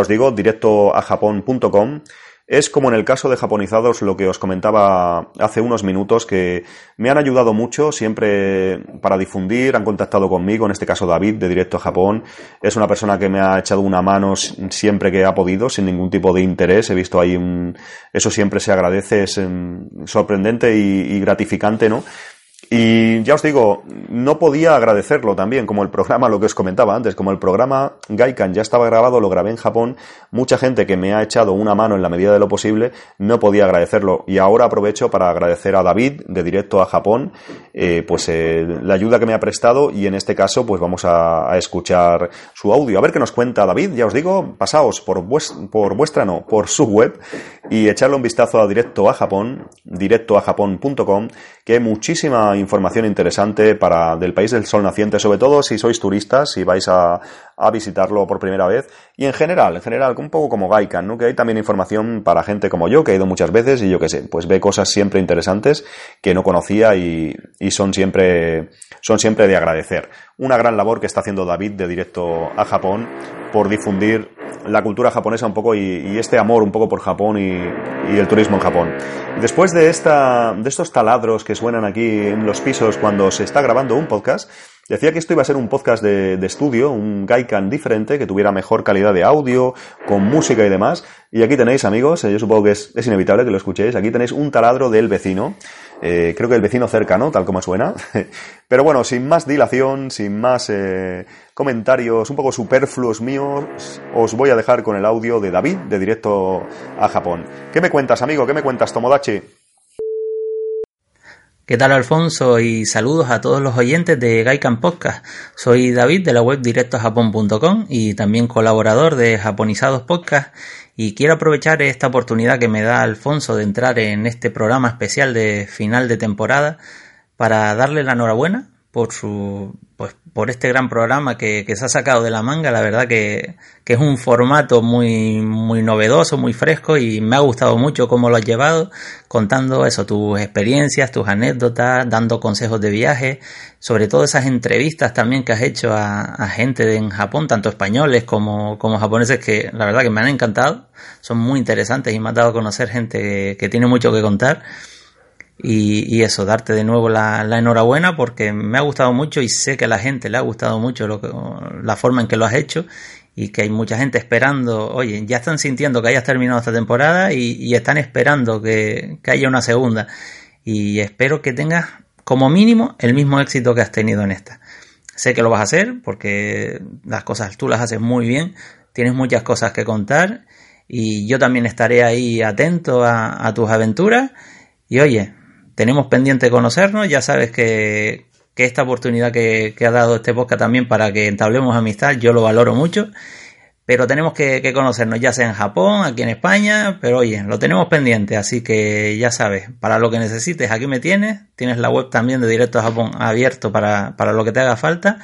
Speaker 1: Os digo, directoajapón.com. Es como en el caso de Japonizados lo que os comentaba hace unos minutos, que me han ayudado mucho siempre para difundir, han contactado conmigo, en este caso David de Directo a Japón. Es una persona que me ha echado una mano siempre que ha podido, sin ningún tipo de interés. He visto ahí un... Eso siempre se agradece, es em, sorprendente y gratificante, ¿no? Y ya os digo, no podía agradecerlo también, como el programa, lo que os comentaba antes, como el programa Gaikan ya estaba grabado, lo grabé en Japón, mucha gente que me ha echado una mano en la medida de lo posible, no podía agradecerlo. Y ahora aprovecho para agradecer a David, de directo a Japón, eh, pues eh, la ayuda que me ha prestado y en este caso, pues vamos a, escuchar su audio. A ver qué nos cuenta David, ya os digo, pasaos por, por vuestra, no, por su web y echarle un vistazo a directo a Japón, directoajapón.com, que muchísima información interesante para del país del sol naciente, sobre todo si sois turistas, si vais a, a visitarlo por primera vez. Y en general, en general, un poco como Gaikan, ¿no? Que hay también información para gente como yo, que he ido muchas veces y yo qué sé, pues ve cosas siempre interesantes que no conocía y, y son siempre, son siempre de agradecer. Una gran labor que está haciendo David de directo a Japón por difundir la cultura japonesa un poco y, este amor un poco por Japón y, el turismo en Japón. Después de, esta, de estos taladros que suenan aquí en los pisos cuando se está grabando un podcast, Decía que esto iba a ser un podcast de, estudio, un Gaikan diferente, que tuviera mejor calidad de audio, con música y demás. Y aquí tenéis, amigos, eh, yo supongo que es inevitable que lo escuchéis, aquí tenéis un taladro del vecino, eh, creo que el vecino cercano, tal como suena. Pero bueno, sin más dilación, sin más eh, comentarios un poco superfluos míos, os voy a dejar con el audio de David, de directo a Japón. ¿Qué me cuentas, amigo? ¿Qué me cuentas, Tomodachi?
Speaker 6: ¿Qué tal Alfonso? Y saludos a todos los oyentes de Gaikan Podcast. Soy David de la web directojapón.com y también colaborador de Japonizados Podcast y quiero aprovechar esta oportunidad que me da Alfonso de entrar en este programa especial de final de temporada para darle la enhorabuena por su pues por este gran programa que, que, se ha sacado de la manga, la verdad que, que, es un formato muy, muy novedoso, muy fresco y me ha gustado mucho cómo lo has llevado, contando eso, tus experiencias, tus anécdotas, dando consejos de viaje, sobre todo esas entrevistas también que has hecho a, a gente de, en Japón, tanto españoles como, como japoneses, que la verdad que me han encantado, son muy interesantes y me ha dado a conocer gente que, que tiene mucho que contar. Y, eso, darte de nuevo la, enhorabuena porque me ha gustado mucho y sé que a la gente le ha gustado mucho lo que, la forma en que lo has hecho y que hay mucha gente esperando, oye, ya están sintiendo que hayas terminado esta temporada y, y están esperando que, que, haya una segunda. Y espero que tengas como mínimo el mismo éxito que has tenido en esta. Sé que lo vas a hacer porque las cosas tú las haces muy bien, tienes muchas cosas que contar y yo también estaré ahí atento a, a tus aventuras. Y oye, tenemos pendiente conocernos, ya sabes que, que esta oportunidad que, ha dado este podcast también para que entablemos amistad, yo lo valoro mucho, pero tenemos que, que, conocernos ya sea en Japón, aquí en España, pero oye, lo tenemos pendiente, así que ya sabes, para lo que necesites, aquí me tienes, tienes la web también de Directo a Japón abierto para, para lo que te haga falta,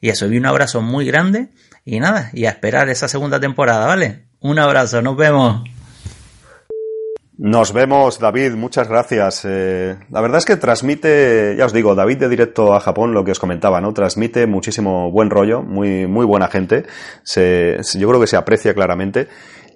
Speaker 6: y eso, y un abrazo muy grande, y nada, y a esperar esa segunda temporada, ¿vale? Un abrazo, nos vemos.
Speaker 1: Nos vemos, David, muchas gracias. Eh, la verdad es que transmite, ya os digo, David de directo a Japón, lo que os comentaba, ¿no? Transmite muchísimo buen rollo, muy, muy buena gente. Se, yo creo que se aprecia claramente.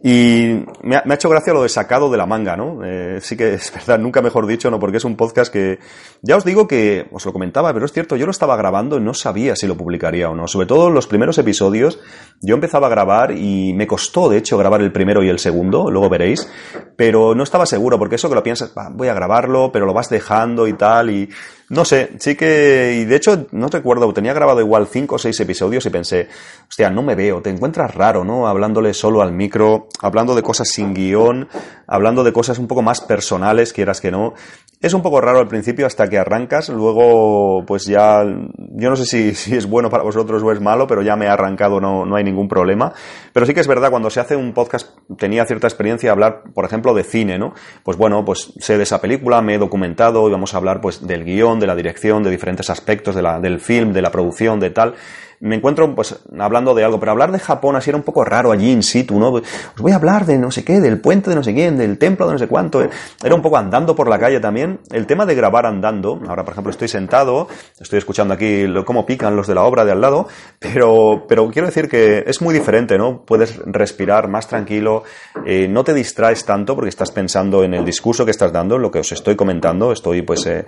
Speaker 1: Y me ha, hecho gracia lo de sacado de la manga, ¿no? Eh, sí que es verdad, nunca mejor dicho, ¿no? Porque es un podcast que, ya os digo que, os lo comentaba, pero es cierto, yo lo estaba grabando y no sabía si lo publicaría o no. Sobre todo los primeros episodios, yo empezaba a grabar y me costó, de hecho, grabar el primero y el segundo, luego veréis, pero no estaba seguro, porque eso que lo piensas, voy a grabarlo, pero lo vas dejando y tal, y no sé, sí que, y de hecho, no recuerdo, tenía grabado igual cinco o seis episodios y pensé, hostia, no me veo, te encuentras raro, ¿no? Hablándole solo al micro, hablando de cosas sin guion, hablando de cosas un poco más personales, quieras que no. Es un poco raro al principio hasta que arrancas, luego pues ya, yo no sé si, si es bueno para vosotros o es malo, pero ya me ha arrancado, no, no hay ningún problema. Pero sí que es verdad, cuando se hace un podcast tenía cierta experiencia hablar, por ejemplo, de cine, ¿no? Pues bueno, pues sé de esa película, me he documentado y vamos a hablar pues del guion, de la dirección, de diferentes aspectos de del film, de la producción, de tal me encuentro pues hablando de algo, pero hablar de Japón así era un poco raro allí in situ, ¿no? Os voy a hablar de no sé qué, del puente de no sé quién, del templo de no sé cuánto. Era un poco andando por la calle también. El tema de grabar andando, ahora por ejemplo estoy sentado, estoy escuchando aquí cómo pican los de la obra de al lado, pero, pero quiero decir que es muy diferente, ¿no? Puedes respirar más tranquilo, eh, no te distraes tanto porque estás pensando en el discurso que estás dando, en lo que os estoy comentando, estoy pues eh,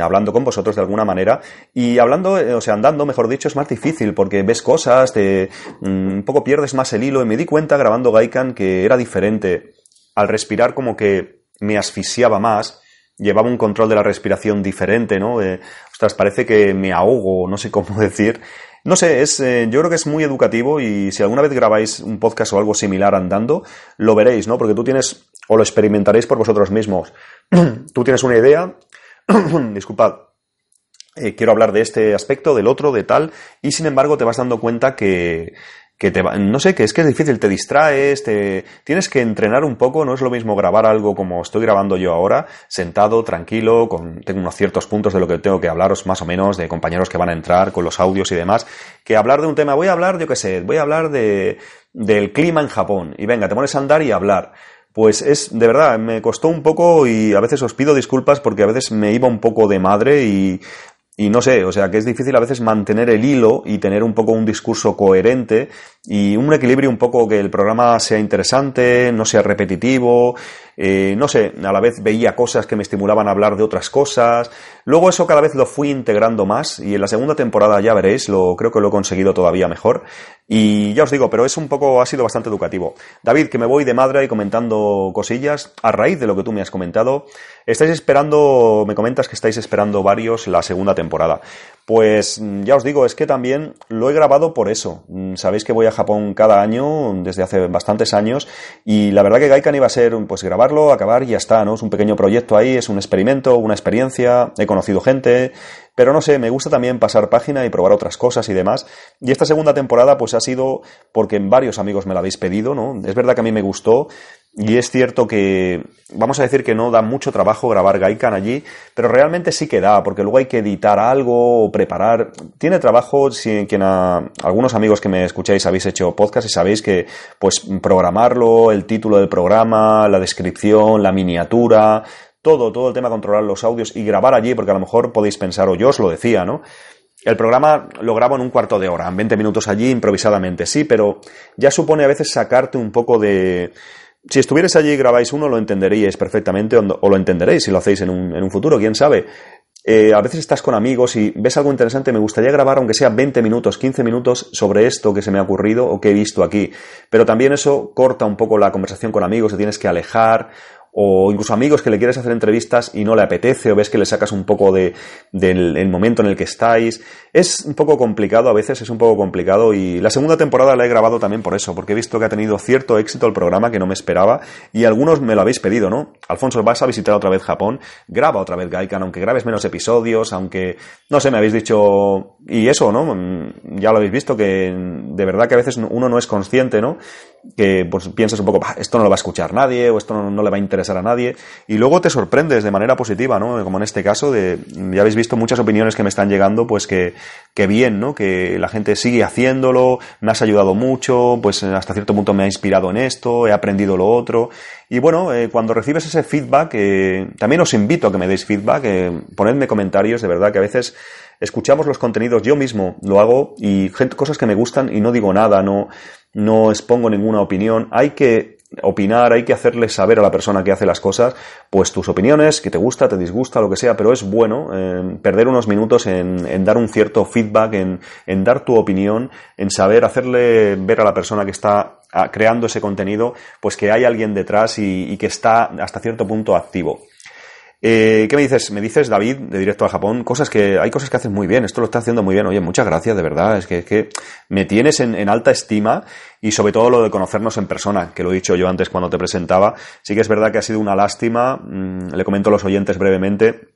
Speaker 1: hablando con vosotros de alguna manera y hablando, eh, o sea, andando, mejor dicho, es más difícil porque ves cosas, te, mm, un poco pierdes más el hilo y me di cuenta grabando Gaikan que era diferente. Al respirar como que me asfixiaba más, llevaba un control de la respiración diferente, ¿no? Eh, ostras, parece que me ahogo, no sé cómo decir. No sé, es, eh, yo creo que es muy educativo y si alguna vez grabáis un podcast o algo similar andando, lo veréis, ¿no? Porque tú tienes, o lo experimentaréis por vosotros mismos. tú tienes una idea, disculpad, eh, quiero hablar de este aspecto, del otro, de tal, y sin embargo te vas dando cuenta que, que te va, no sé, que es que es difícil, te distraes, te, tienes que entrenar un poco, no es lo mismo grabar algo como estoy grabando yo ahora, sentado, tranquilo, con, tengo unos ciertos puntos de lo que tengo que hablaros más o menos, de compañeros que van a entrar, con los audios y demás, que hablar de un tema, voy a hablar, yo qué sé, voy a hablar de, del clima en Japón, y venga, te pones a andar y a hablar. Pues es, de verdad, me costó un poco y a veces os pido disculpas porque a veces me iba un poco de madre y y no sé, o sea que es difícil a veces mantener el hilo y tener un poco un discurso coherente y un equilibrio un poco que el programa sea interesante, no sea repetitivo, eh, no sé, a la vez veía cosas que me estimulaban a hablar de otras cosas. Luego eso cada vez lo fui integrando más y en la segunda temporada ya veréis, lo, creo que lo he conseguido todavía mejor. Y ya os digo, pero es un poco, ha sido bastante educativo. David, que me voy de madre y comentando cosillas a raíz de lo que tú me has comentado. Estáis esperando, me comentas que estáis esperando varios la segunda temporada. Pues mm, ya os digo, es que también lo he grabado por eso. Mm, sabéis que voy a Japón cada año, desde hace bastantes años, y la verdad que Gaikan iba a ser, pues grabarlo, acabar y ya está, ¿no? Es un pequeño proyecto ahí, es un experimento, una experiencia, he conocido gente, pero no sé, me gusta también pasar página y probar otras cosas y demás. Y esta segunda temporada pues ha sido porque varios amigos me la habéis pedido, ¿no? Es verdad que a mí me gustó y es cierto que, vamos a decir que no da mucho trabajo grabar Gaikan allí, pero realmente sí que da, porque luego hay que editar algo o preparar. Tiene trabajo, si quien algunos amigos que me escucháis habéis hecho podcast y sabéis que, pues, programarlo, el título del programa, la descripción, la miniatura, todo, todo el tema de controlar los audios y grabar allí, porque a lo mejor podéis pensar, o yo os lo decía, ¿no? El programa lo grabo en un cuarto de hora, en 20 minutos allí, improvisadamente, sí, pero ya supone a veces sacarte un poco de... Si estuvierais allí y grabáis uno, lo entenderíais perfectamente, o lo entenderéis si lo hacéis en un, en un futuro, quién sabe. Eh, a veces estás con amigos y ves algo interesante, me gustaría grabar aunque sea 20 minutos, 15 minutos sobre esto que se me ha ocurrido o que he visto aquí. Pero también eso corta un poco la conversación con amigos, te tienes que alejar o incluso amigos que le quieres hacer entrevistas y no le apetece o ves que le sacas un poco de, del momento en el que estáis. Es un poco complicado, a veces es un poco complicado y la segunda temporada la he grabado también por eso, porque he visto que ha tenido cierto éxito el programa que no me esperaba y algunos me lo habéis pedido, ¿no? Alfonso, vas a visitar otra vez Japón, graba otra vez Gaikan, aunque grabes menos episodios, aunque, no sé, me habéis dicho, y eso, ¿no? Mm, ya lo habéis visto, que de verdad que a veces uno no es consciente, ¿no? Que pues piensas un poco, esto no lo va a escuchar nadie o esto no, le va a interesar a nadie y luego te sorprendes de manera positiva, ¿no? Como en este caso, de, ya habéis visto muchas opiniones que me están llegando, pues que que bien, ¿no? Que la gente sigue haciéndolo, me has ayudado mucho, pues hasta cierto punto me ha inspirado en esto, he aprendido lo otro. Y bueno, eh, cuando recibes ese feedback, eh, también os invito a que me deis feedback, eh, ponedme comentarios, de verdad que a veces escuchamos los contenidos, yo mismo lo hago y cosas que me gustan y no digo nada, no, no expongo ninguna opinión. Hay que opinar, hay que hacerle saber a la persona que hace las cosas, pues tus opiniones, que te gusta, te disgusta, lo que sea, pero es bueno eh, perder unos minutos en, dar un cierto feedback, en, dar tu opinión, en saber hacerle ver a la persona que está ah, creando ese contenido, pues que hay alguien detrás y que está hasta cierto punto activo. Eh, ¿Qué me dices? Me dices, David, de Directo a Japón, cosas que, hay cosas que haces muy bien, esto lo está haciendo muy bien. Oye, muchas gracias, de verdad, es que, que me tienes en, alta estima y sobre todo lo de conocernos en persona, que lo he dicho yo antes cuando te presentaba. Sí que es verdad que ha sido una lástima, mm, le comento a los oyentes brevemente,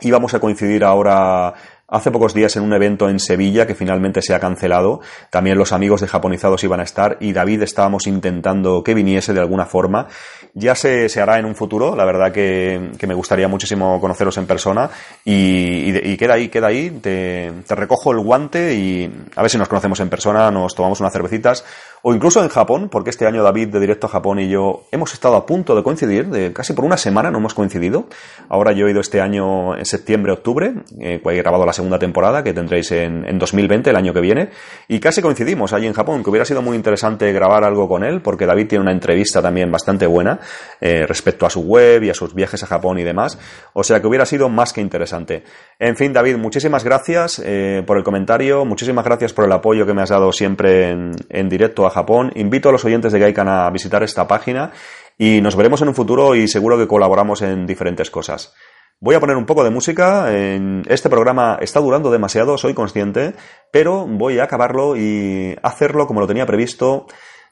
Speaker 1: íbamos a coincidir ahora hace pocos días en un evento en Sevilla que finalmente se ha cancelado. También los amigos de Japonizados iban a estar y David estábamos intentando que viniese de alguna forma. Ya se, hará en un futuro, la verdad que, me gustaría muchísimo conoceros en persona y, y, queda ahí, queda ahí, te, te, recojo el guante y a ver si nos conocemos en persona, nos tomamos unas cervecitas o incluso en Japón, porque este año David de Directo a Japón y yo hemos estado a punto de coincidir, de casi por una semana no hemos coincidido. Ahora yo he ido este año en septiembre, octubre, eh, he grabado la segunda temporada que tendréis en, en 2020, el año que viene, y casi coincidimos allí en Japón, que hubiera sido muy interesante grabar algo con él, porque David tiene una entrevista también bastante buena eh, respecto a su web y a sus viajes a Japón y demás. O sea que hubiera sido más que interesante. En fin, David, muchísimas gracias eh, por el comentario, muchísimas gracias por el apoyo que me has dado siempre en, directo a Japón. Invito a los oyentes de Gaikan a visitar esta página y nos veremos en un futuro y seguro que colaboramos en diferentes cosas. Voy a poner un poco de música. Este programa está durando demasiado, soy consciente, pero voy a acabarlo y hacerlo como lo tenía previsto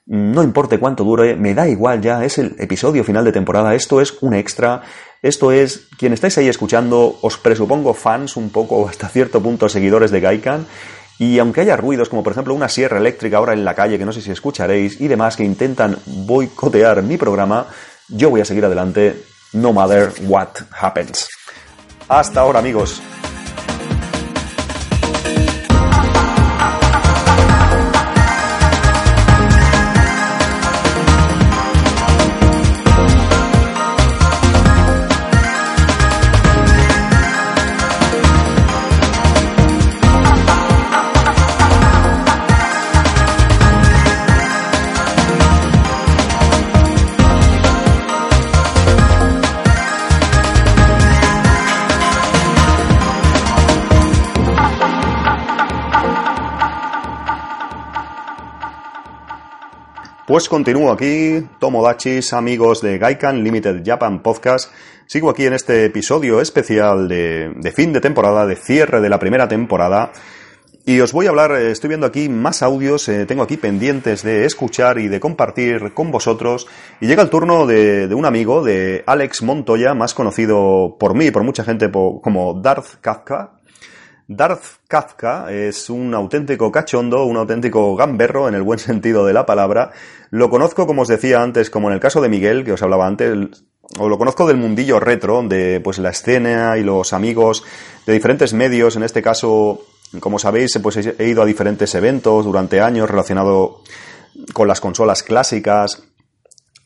Speaker 1: no importe cuánto dure, me da igual ya, es el episodio final de temporada, esto es un extra, esto es, quien estáis ahí escuchando, os presupongo fans un poco hasta cierto punto seguidores de Gaikan, Y aunque haya ruidos, como por ejemplo una sierra eléctrica ahora en la calle, que no sé si escucharéis, y demás que intentan boicotear mi programa, yo voy a seguir adelante no matter what happens. Hasta ahora amigos. Pues continúo aquí, Tomodachis, amigos de Gaikan Limited Japan Podcast. Sigo aquí en este episodio especial de, fin de temporada, de cierre de la primera temporada. Y os voy a hablar, eh, estoy viendo aquí más audios, eh, tengo aquí pendientes de escuchar y de compartir con vosotros. Y llega el turno de un amigo, de Alex Montoya, más conocido por mí y por mucha gente como Darth Kafka. Darth Kafka es un auténtico cachondo, un auténtico gamberro en el buen sentido de la palabra. Lo conozco, como os decía antes, como en el caso de Miguel, que os hablaba antes, o lo conozco del mundillo retro, de pues la escena y los amigos de diferentes medios. En este caso, como sabéis, pues he ido a diferentes eventos durante años relacionado con las consolas clásicas,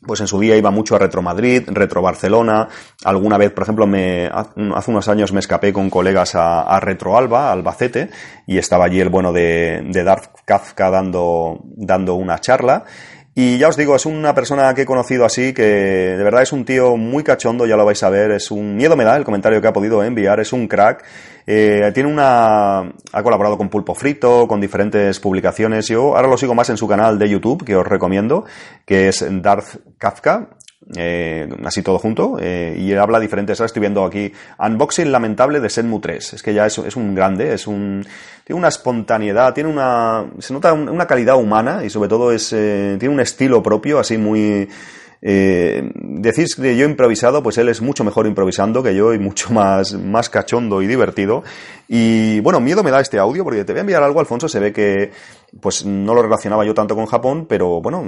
Speaker 1: pues en su día iba mucho a Retro Madrid, Retro Barcelona. Alguna vez, por ejemplo, me, hace unos años me escapé con colegas a, Retro Alba, Albacete, y estaba allí el bueno de, de Darth Kafka dando, dando una charla. Y ya os digo, es una persona que he conocido así, que de verdad es un tío muy cachondo, ya lo vais a ver, es un miedo me da el comentario que ha podido enviar, es un crack. Eh, tiene una, ha colaborado con Pulpo Frito, con diferentes publicaciones. Yo ahora lo sigo más en su canal de YouTube, que os recomiendo, que es Darth Kafka. Eh, así todo junto, eh, y habla diferentes. Ahora estoy viendo aquí Unboxing Lamentable de Senmu 3. Es que ya es, un grande, es un. Tiene una espontaneidad, tiene una. Se nota una calidad humana y sobre todo es. Eh, tiene un estilo propio, así muy. Eh, decís que yo improvisado, pues él es mucho mejor improvisando que yo y mucho más, más cachondo y divertido. Y bueno, miedo me da este audio porque te voy a enviar algo, Alfonso, se ve que pues no lo relacionaba yo tanto con Japón, pero bueno,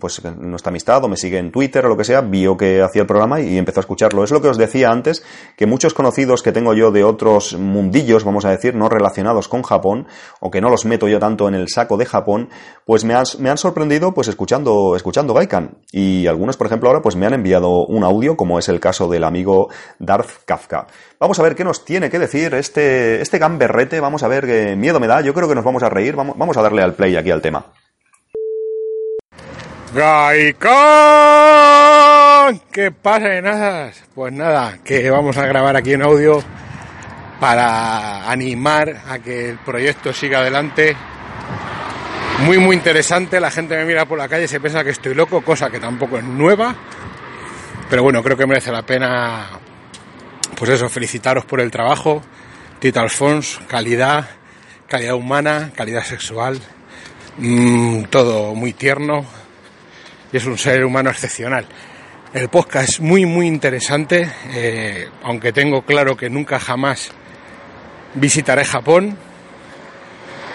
Speaker 1: pues nuestra amistad o me sigue en Twitter o lo que sea, vio que hacía el programa y empezó a escucharlo. Es lo que os decía antes, que muchos conocidos que tengo yo de otros mundillos, vamos a decir, no relacionados con Japón, o que no los meto yo tanto en el saco de Japón, pues me han, me han sorprendido pues escuchando, escuchando Gaikan. Y algunos, por ejemplo, ahora pues me han enviado un audio, como es el caso del amigo Darth Kafka. Vamos a ver qué nos tiene que decir este, este gamberrete, vamos a ver qué miedo me da, yo creo que nos vamos a reír, vamos, vamos a darle al play aquí al tema.
Speaker 7: ¡Gaikan! ¿Qué pasa, nada? Pues nada, que vamos a grabar aquí en audio para animar a que el proyecto siga adelante. Muy, muy interesante. La gente me mira por la calle y se piensa que estoy loco, cosa que tampoco es nueva. Pero bueno, creo que merece la pena, pues eso, felicitaros por el trabajo. Tito Alfons, calidad, calidad humana, calidad sexual, mmm, todo muy tierno y es un ser humano excepcional. El podcast es muy muy interesante, eh, aunque tengo claro que nunca jamás visitaré Japón.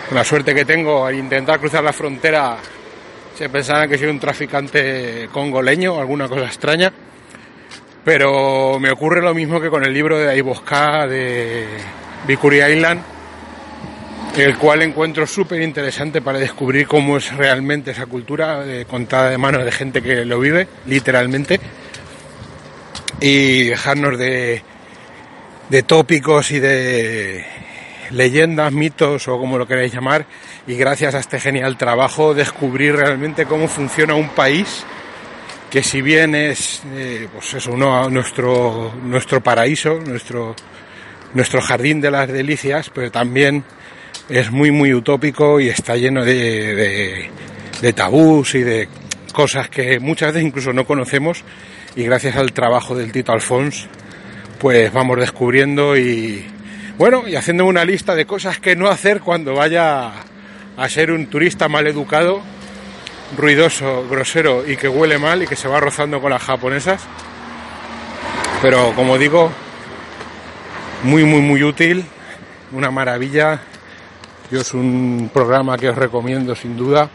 Speaker 7: Con la suerte que tengo al intentar cruzar la frontera se pensarán que soy un traficante congoleño, alguna cosa extraña. Pero me ocurre lo mismo que con el libro de Aibosca de Bikuri Island, el cual encuentro súper interesante para descubrir cómo es realmente esa cultura eh, contada de manos de gente que lo vive, literalmente, y dejarnos de, de tópicos y de leyendas, mitos o como lo queráis llamar, y gracias a este genial trabajo descubrir realmente cómo funciona un país que si bien es eh, pues nuestro, nuestro paraíso, nuestro nuestro jardín de las delicias, pero también es muy, muy utópico y está lleno de, de, de tabús y de cosas que muchas veces incluso no conocemos. Y gracias al trabajo del Tito Alfons pues vamos descubriendo y bueno y haciendo una lista de cosas que no hacer cuando vaya a ser un turista mal educado ruidoso, grosero y que huele mal y que se va rozando con las japonesas pero como digo muy, muy, muy útil, una maravilla Yo es un programa que os recomiendo sin duda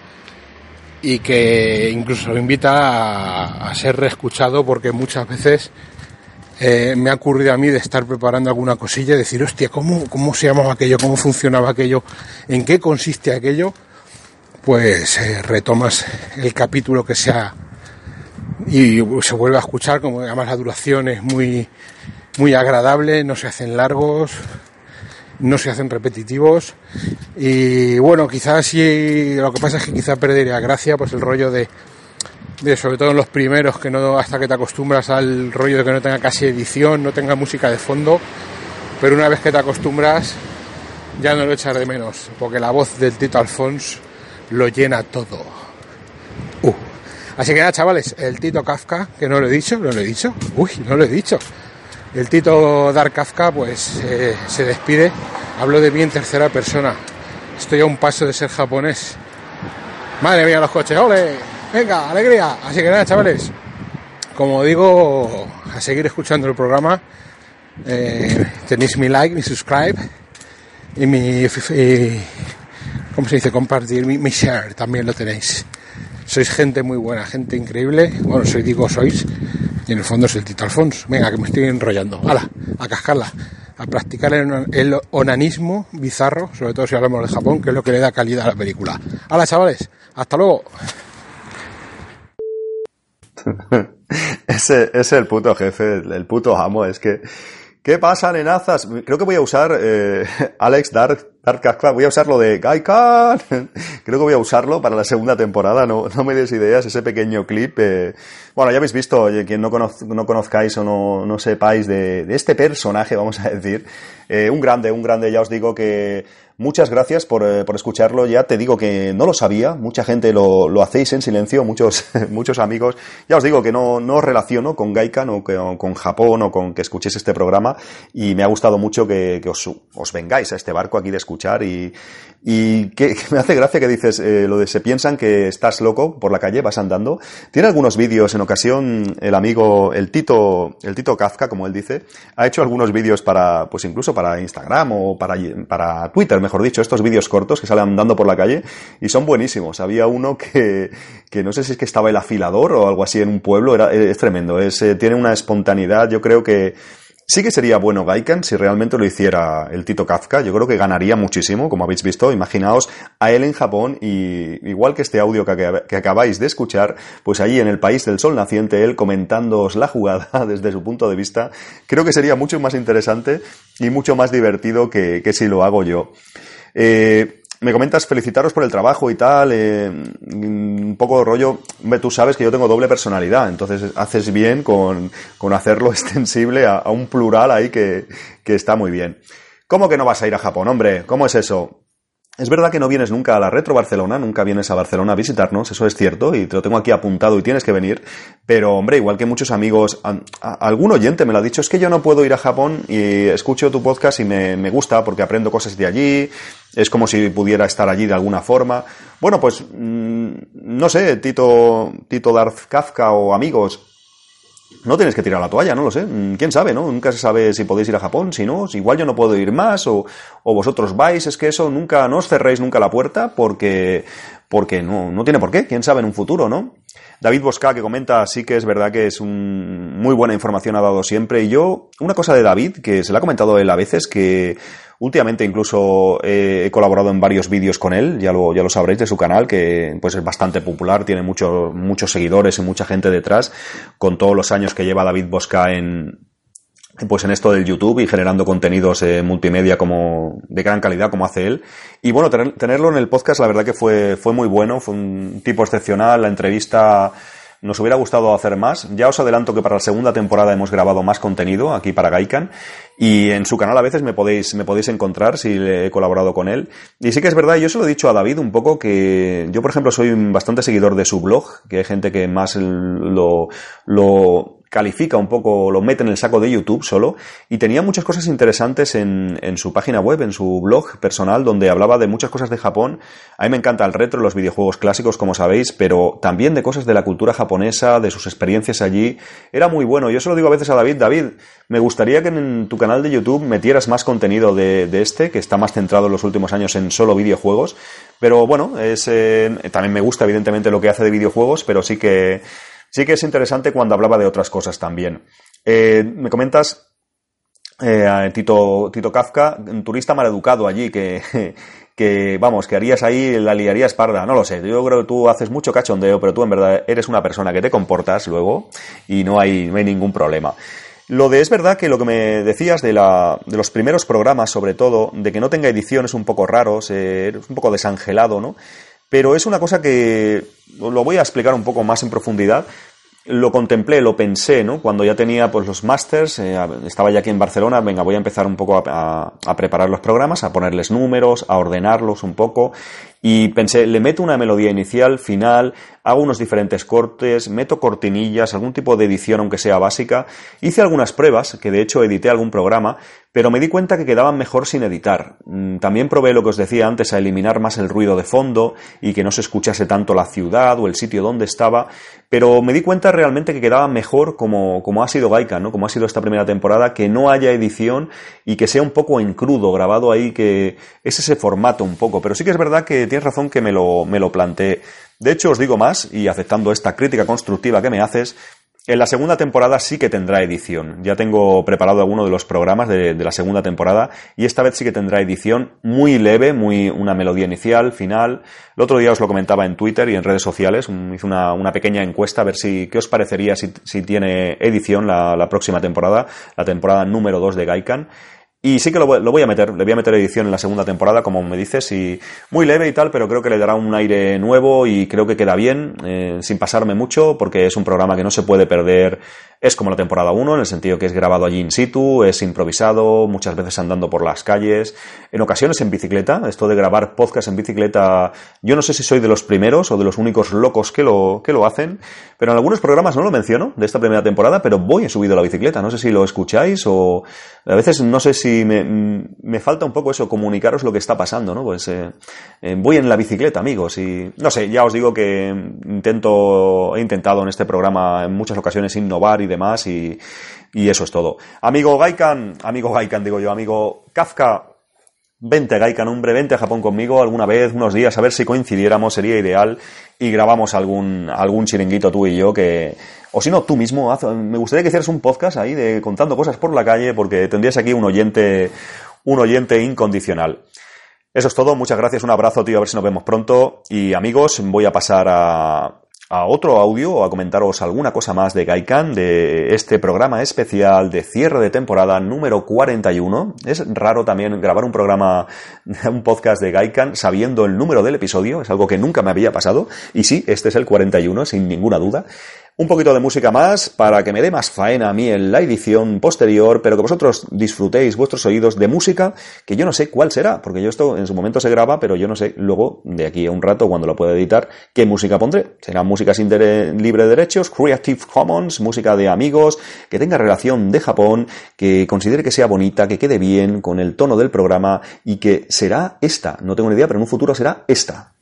Speaker 7: y que incluso lo invita a, ser reescuchado porque muchas veces eh, me ha ocurrido a mí de estar preparando alguna cosilla y decir, hostia, ¿cómo, ¿cómo se llamaba aquello? ¿Cómo funcionaba aquello? ¿En qué consiste aquello? Pues eh, retomas el capítulo que sea y se vuelve a escuchar, como además la duración es muy, muy agradable, no se hacen largos, no se hacen repetitivos. Y bueno, quizás sí, lo que pasa es que quizá perdería gracia pues el rollo de sobre todo en los primeros, que no hasta que te acostumbras al rollo de que no tenga casi edición, no tenga música de fondo, pero una vez que te acostumbras ya no lo echas de menos, porque la voz del Tito Alfons lo llena todo. Uh. Así que nada, chavales, el Tito Kafka, que no lo he dicho, no lo he dicho, uy, no lo he dicho. El Tito Dark Kafka, pues eh, se despide. Hablo de mí en tercera persona. Estoy a un paso de ser japonés. Madre mía, los coches, ¡ole! Venga, alegría. Así que nada, chavales. Como digo, a seguir escuchando el programa. Eh, tenéis mi like, mi subscribe y mi, ¿cómo se dice? Compartir mi, share también lo tenéis. Sois gente muy buena, gente increíble. Bueno, soy digo sois y en el fondo es el Tito Alfonso. Venga, que me estoy enrollando. ¡Hala! A cascarla. A practicar el onanismo bizarro, sobre todo si hablamos de Japón, que es lo que le da calidad a la película. ¡Hala, chavales! ¡Hasta luego!
Speaker 1: ese, es el puto jefe, el, puto amo. Es que, ¿qué pasa, nenazas? Creo que voy a usar eh, Alex Dark, Dark voy a usar lo de Gaikan. Creo que voy a usarlo para la segunda temporada, no, no me des ideas, ese pequeño clip. Eh. Bueno, ya habéis visto, quien no, no conozcáis o no, no sepáis de, de, este personaje, vamos a decir, eh, un grande, un grande, ya os digo que Muchas gracias por, eh, por, escucharlo. Ya te digo que no lo sabía. Mucha gente lo, lo hacéis en silencio, muchos, muchos amigos. Ya os digo que no, no os relaciono con Gaikan o, o con Japón o con que escuchéis este programa. Y me ha gustado mucho que, que os, os, vengáis a este barco aquí de escuchar. Y, y que, que me hace gracia que dices eh, lo de se piensan que estás loco por la calle, vas andando. Tiene algunos vídeos en ocasión el amigo, el Tito, el Tito Kafka, como él dice, ha hecho algunos vídeos para, pues incluso para Instagram o para, para Twitter, mejor dicho, estos vídeos cortos que salen andando por la calle y son buenísimos. Había uno que, que no sé si es que estaba el afilador o algo así en un pueblo, era, es tremendo, es, eh, tiene una espontaneidad, yo creo que Sí que sería bueno Gaikan si realmente lo hiciera el Tito Kafka. Yo creo que ganaría muchísimo, como habéis visto. Imaginaos a él en Japón y igual que este audio que, acabáis de escuchar, pues allí en el país del sol naciente, él comentándoos la jugada desde su punto de vista, creo que sería mucho más interesante y mucho más divertido que, que si lo hago yo. Eh, me comentas felicitaros por el trabajo y tal, eh, un poco rollo, tú sabes que yo tengo doble personalidad, entonces haces bien con, con hacerlo extensible a, a, un plural ahí que, que está muy bien. ¿Cómo que no vas a ir a Japón, hombre? ¿Cómo es eso? Es verdad que no vienes nunca a la Retro Barcelona, nunca vienes a Barcelona a visitarnos, eso es cierto, y te lo tengo aquí apuntado y tienes que venir, pero hombre, igual que muchos amigos, algún oyente me lo ha dicho, es que yo no puedo ir a Japón y escucho tu podcast y me, gusta porque aprendo cosas de allí, es como si pudiera estar allí de alguna forma. Bueno, pues mmm, no sé, Tito, Tito Darth Kafka o amigos, no tienes que tirar la toalla, no lo sé. ¿Quién sabe, no? Nunca se sabe si podéis ir a Japón, si no, si igual yo no puedo ir más o, o vosotros vais, es que eso nunca, no os cerréis nunca la puerta porque, porque no, no tiene por qué, quién sabe en un futuro, ¿no? David Bosca que comenta, sí que es verdad que es un, muy buena información ha dado siempre. Y yo, una cosa de David, que se le ha comentado él a veces, que últimamente incluso he colaborado en varios vídeos con él, ya lo, ya lo sabréis de su canal, que pues es bastante popular, tiene mucho, muchos seguidores y mucha gente detrás, con todos los años que lleva David Bosca en, pues en esto del YouTube y generando contenidos eh, multimedia como de gran calidad como hace él. Y bueno, tener, tenerlo en el podcast la verdad que fue, fue muy bueno, fue un tipo excepcional, la entrevista nos hubiera gustado hacer más. Ya os adelanto que para la segunda temporada hemos grabado más contenido aquí para Gaikan y en su canal a veces me podéis, me podéis encontrar si he colaborado con él. Y sí que es verdad, yo se lo he dicho a David un poco que yo por ejemplo soy bastante seguidor de su blog, que hay gente que más lo, lo califica un poco, lo mete en el saco de YouTube solo, y tenía muchas cosas interesantes en, en su página web, en su blog personal, donde hablaba de muchas cosas de Japón. A mí me encanta el retro, los videojuegos clásicos, como sabéis, pero también de cosas de la cultura japonesa, de sus experiencias allí. Era muy bueno. Yo se lo digo a veces a David, David, me gustaría que en tu canal de YouTube metieras más contenido de, de este, que está más centrado en los últimos años en solo videojuegos. Pero bueno, es, eh, también me gusta evidentemente lo que hace de videojuegos, pero sí que, sí que es interesante cuando hablaba de otras cosas también. Eh, me comentas, eh, Tito, Tito Kafka, un turista maleducado allí, que, que, vamos, que harías ahí, la liarías parda. No lo sé, yo creo que tú haces mucho cachondeo, pero tú en verdad eres una persona que te comportas luego y no hay, no hay ningún problema. Lo de es verdad que lo que me decías de, la, de los primeros programas, sobre todo, de que no tenga edición es un poco raro, es un poco desangelado, ¿no? Pero es una cosa que lo voy a explicar un poco más en profundidad. Lo contemplé, lo pensé, ¿no? Cuando ya tenía pues los masters, eh, estaba ya aquí en Barcelona, venga, voy a empezar un poco a preparar los programas, a ponerles números, a ordenarlos un poco y pensé, le meto una melodía inicial, final, hago unos diferentes cortes, meto cortinillas, algún tipo de edición aunque sea básica. Hice algunas pruebas, que de hecho edité algún programa, pero me di cuenta que quedaban mejor sin editar. Mm, también probé lo que os decía antes, a eliminar más el ruido de fondo y que no se escuchase tanto la ciudad o el sitio donde estaba, pero me di cuenta realmente que quedaba mejor como, como ha sido Gaika, ¿no? como ha sido esta primera temporada, que no haya edición y que sea un poco en crudo, grabado ahí, que es ese formato un poco. Pero sí que es verdad que tienes razón que me lo, me lo planteé. De hecho, os digo más, y aceptando esta crítica constructiva que me haces, en la segunda temporada sí que tendrá edición. Ya tengo preparado alguno de los programas de, la segunda temporada y esta vez sí que tendrá edición muy leve, muy una melodía inicial, final. El otro día os lo comentaba en Twitter y en redes sociales, hice una, una pequeña encuesta a ver si qué os parecería si, si tiene edición la, la, próxima temporada, la temporada número 2 de Gaikan. Y sí que lo, lo, voy a meter, le voy a meter edición en la segunda temporada, como me dices, y muy leve y tal, pero creo que le dará un aire nuevo y creo que queda bien, eh, sin pasarme mucho, porque es un programa que no se puede perder. Es como la temporada 1, en el sentido que es grabado allí in situ, es improvisado, muchas veces andando por las calles, en ocasiones en bicicleta. Esto de grabar podcast en bicicleta, yo no sé si soy de los primeros o de los únicos locos que lo, que lo hacen, pero en algunos programas no lo menciono de esta primera temporada, pero voy he subido la bicicleta. No sé si lo escucháis o a veces no sé si me, me, falta un poco eso, comunicaros lo que está pasando, ¿no? Pues eh, eh, voy en la bicicleta, amigos, y no sé, ya os digo que intento, he intentado en este programa en muchas ocasiones innovar y demás, y, y eso es todo. Amigo Gaikan, amigo Gaikan digo yo, amigo Kafka, Vente, Gaikan, hombre, vente a Japón conmigo alguna vez, unos días, a ver si coincidiéramos, sería ideal, y grabamos algún, algún chiringuito tú y yo que, o si no, tú mismo, me gustaría que hicieras un podcast ahí de contando cosas por la calle, porque tendrías aquí un oyente, un oyente incondicional. Eso es todo, muchas gracias, un abrazo, tío, a ver si nos vemos pronto, y amigos, voy a pasar a, otro audio a comentaros alguna cosa más de Gaikan, de este programa especial de cierre de temporada número 41. Es raro también grabar un programa, un podcast de Gaikan sabiendo el número del episodio, es algo que nunca me había pasado. Y sí, este es el 41, sin ninguna duda. Un poquito de música más para que me dé más faena a mí en la edición posterior, pero que vosotros disfrutéis vuestros oídos de música que yo no sé cuál será, porque yo esto en su momento se graba, pero yo no sé luego, de aquí a un rato, cuando lo pueda editar, qué música pondré. Será música sin libre de derechos, Creative Commons, música de amigos, que tenga relación de Japón, que considere que sea bonita, que quede bien con el tono del programa y que será esta. No tengo ni idea, pero en un futuro será esta.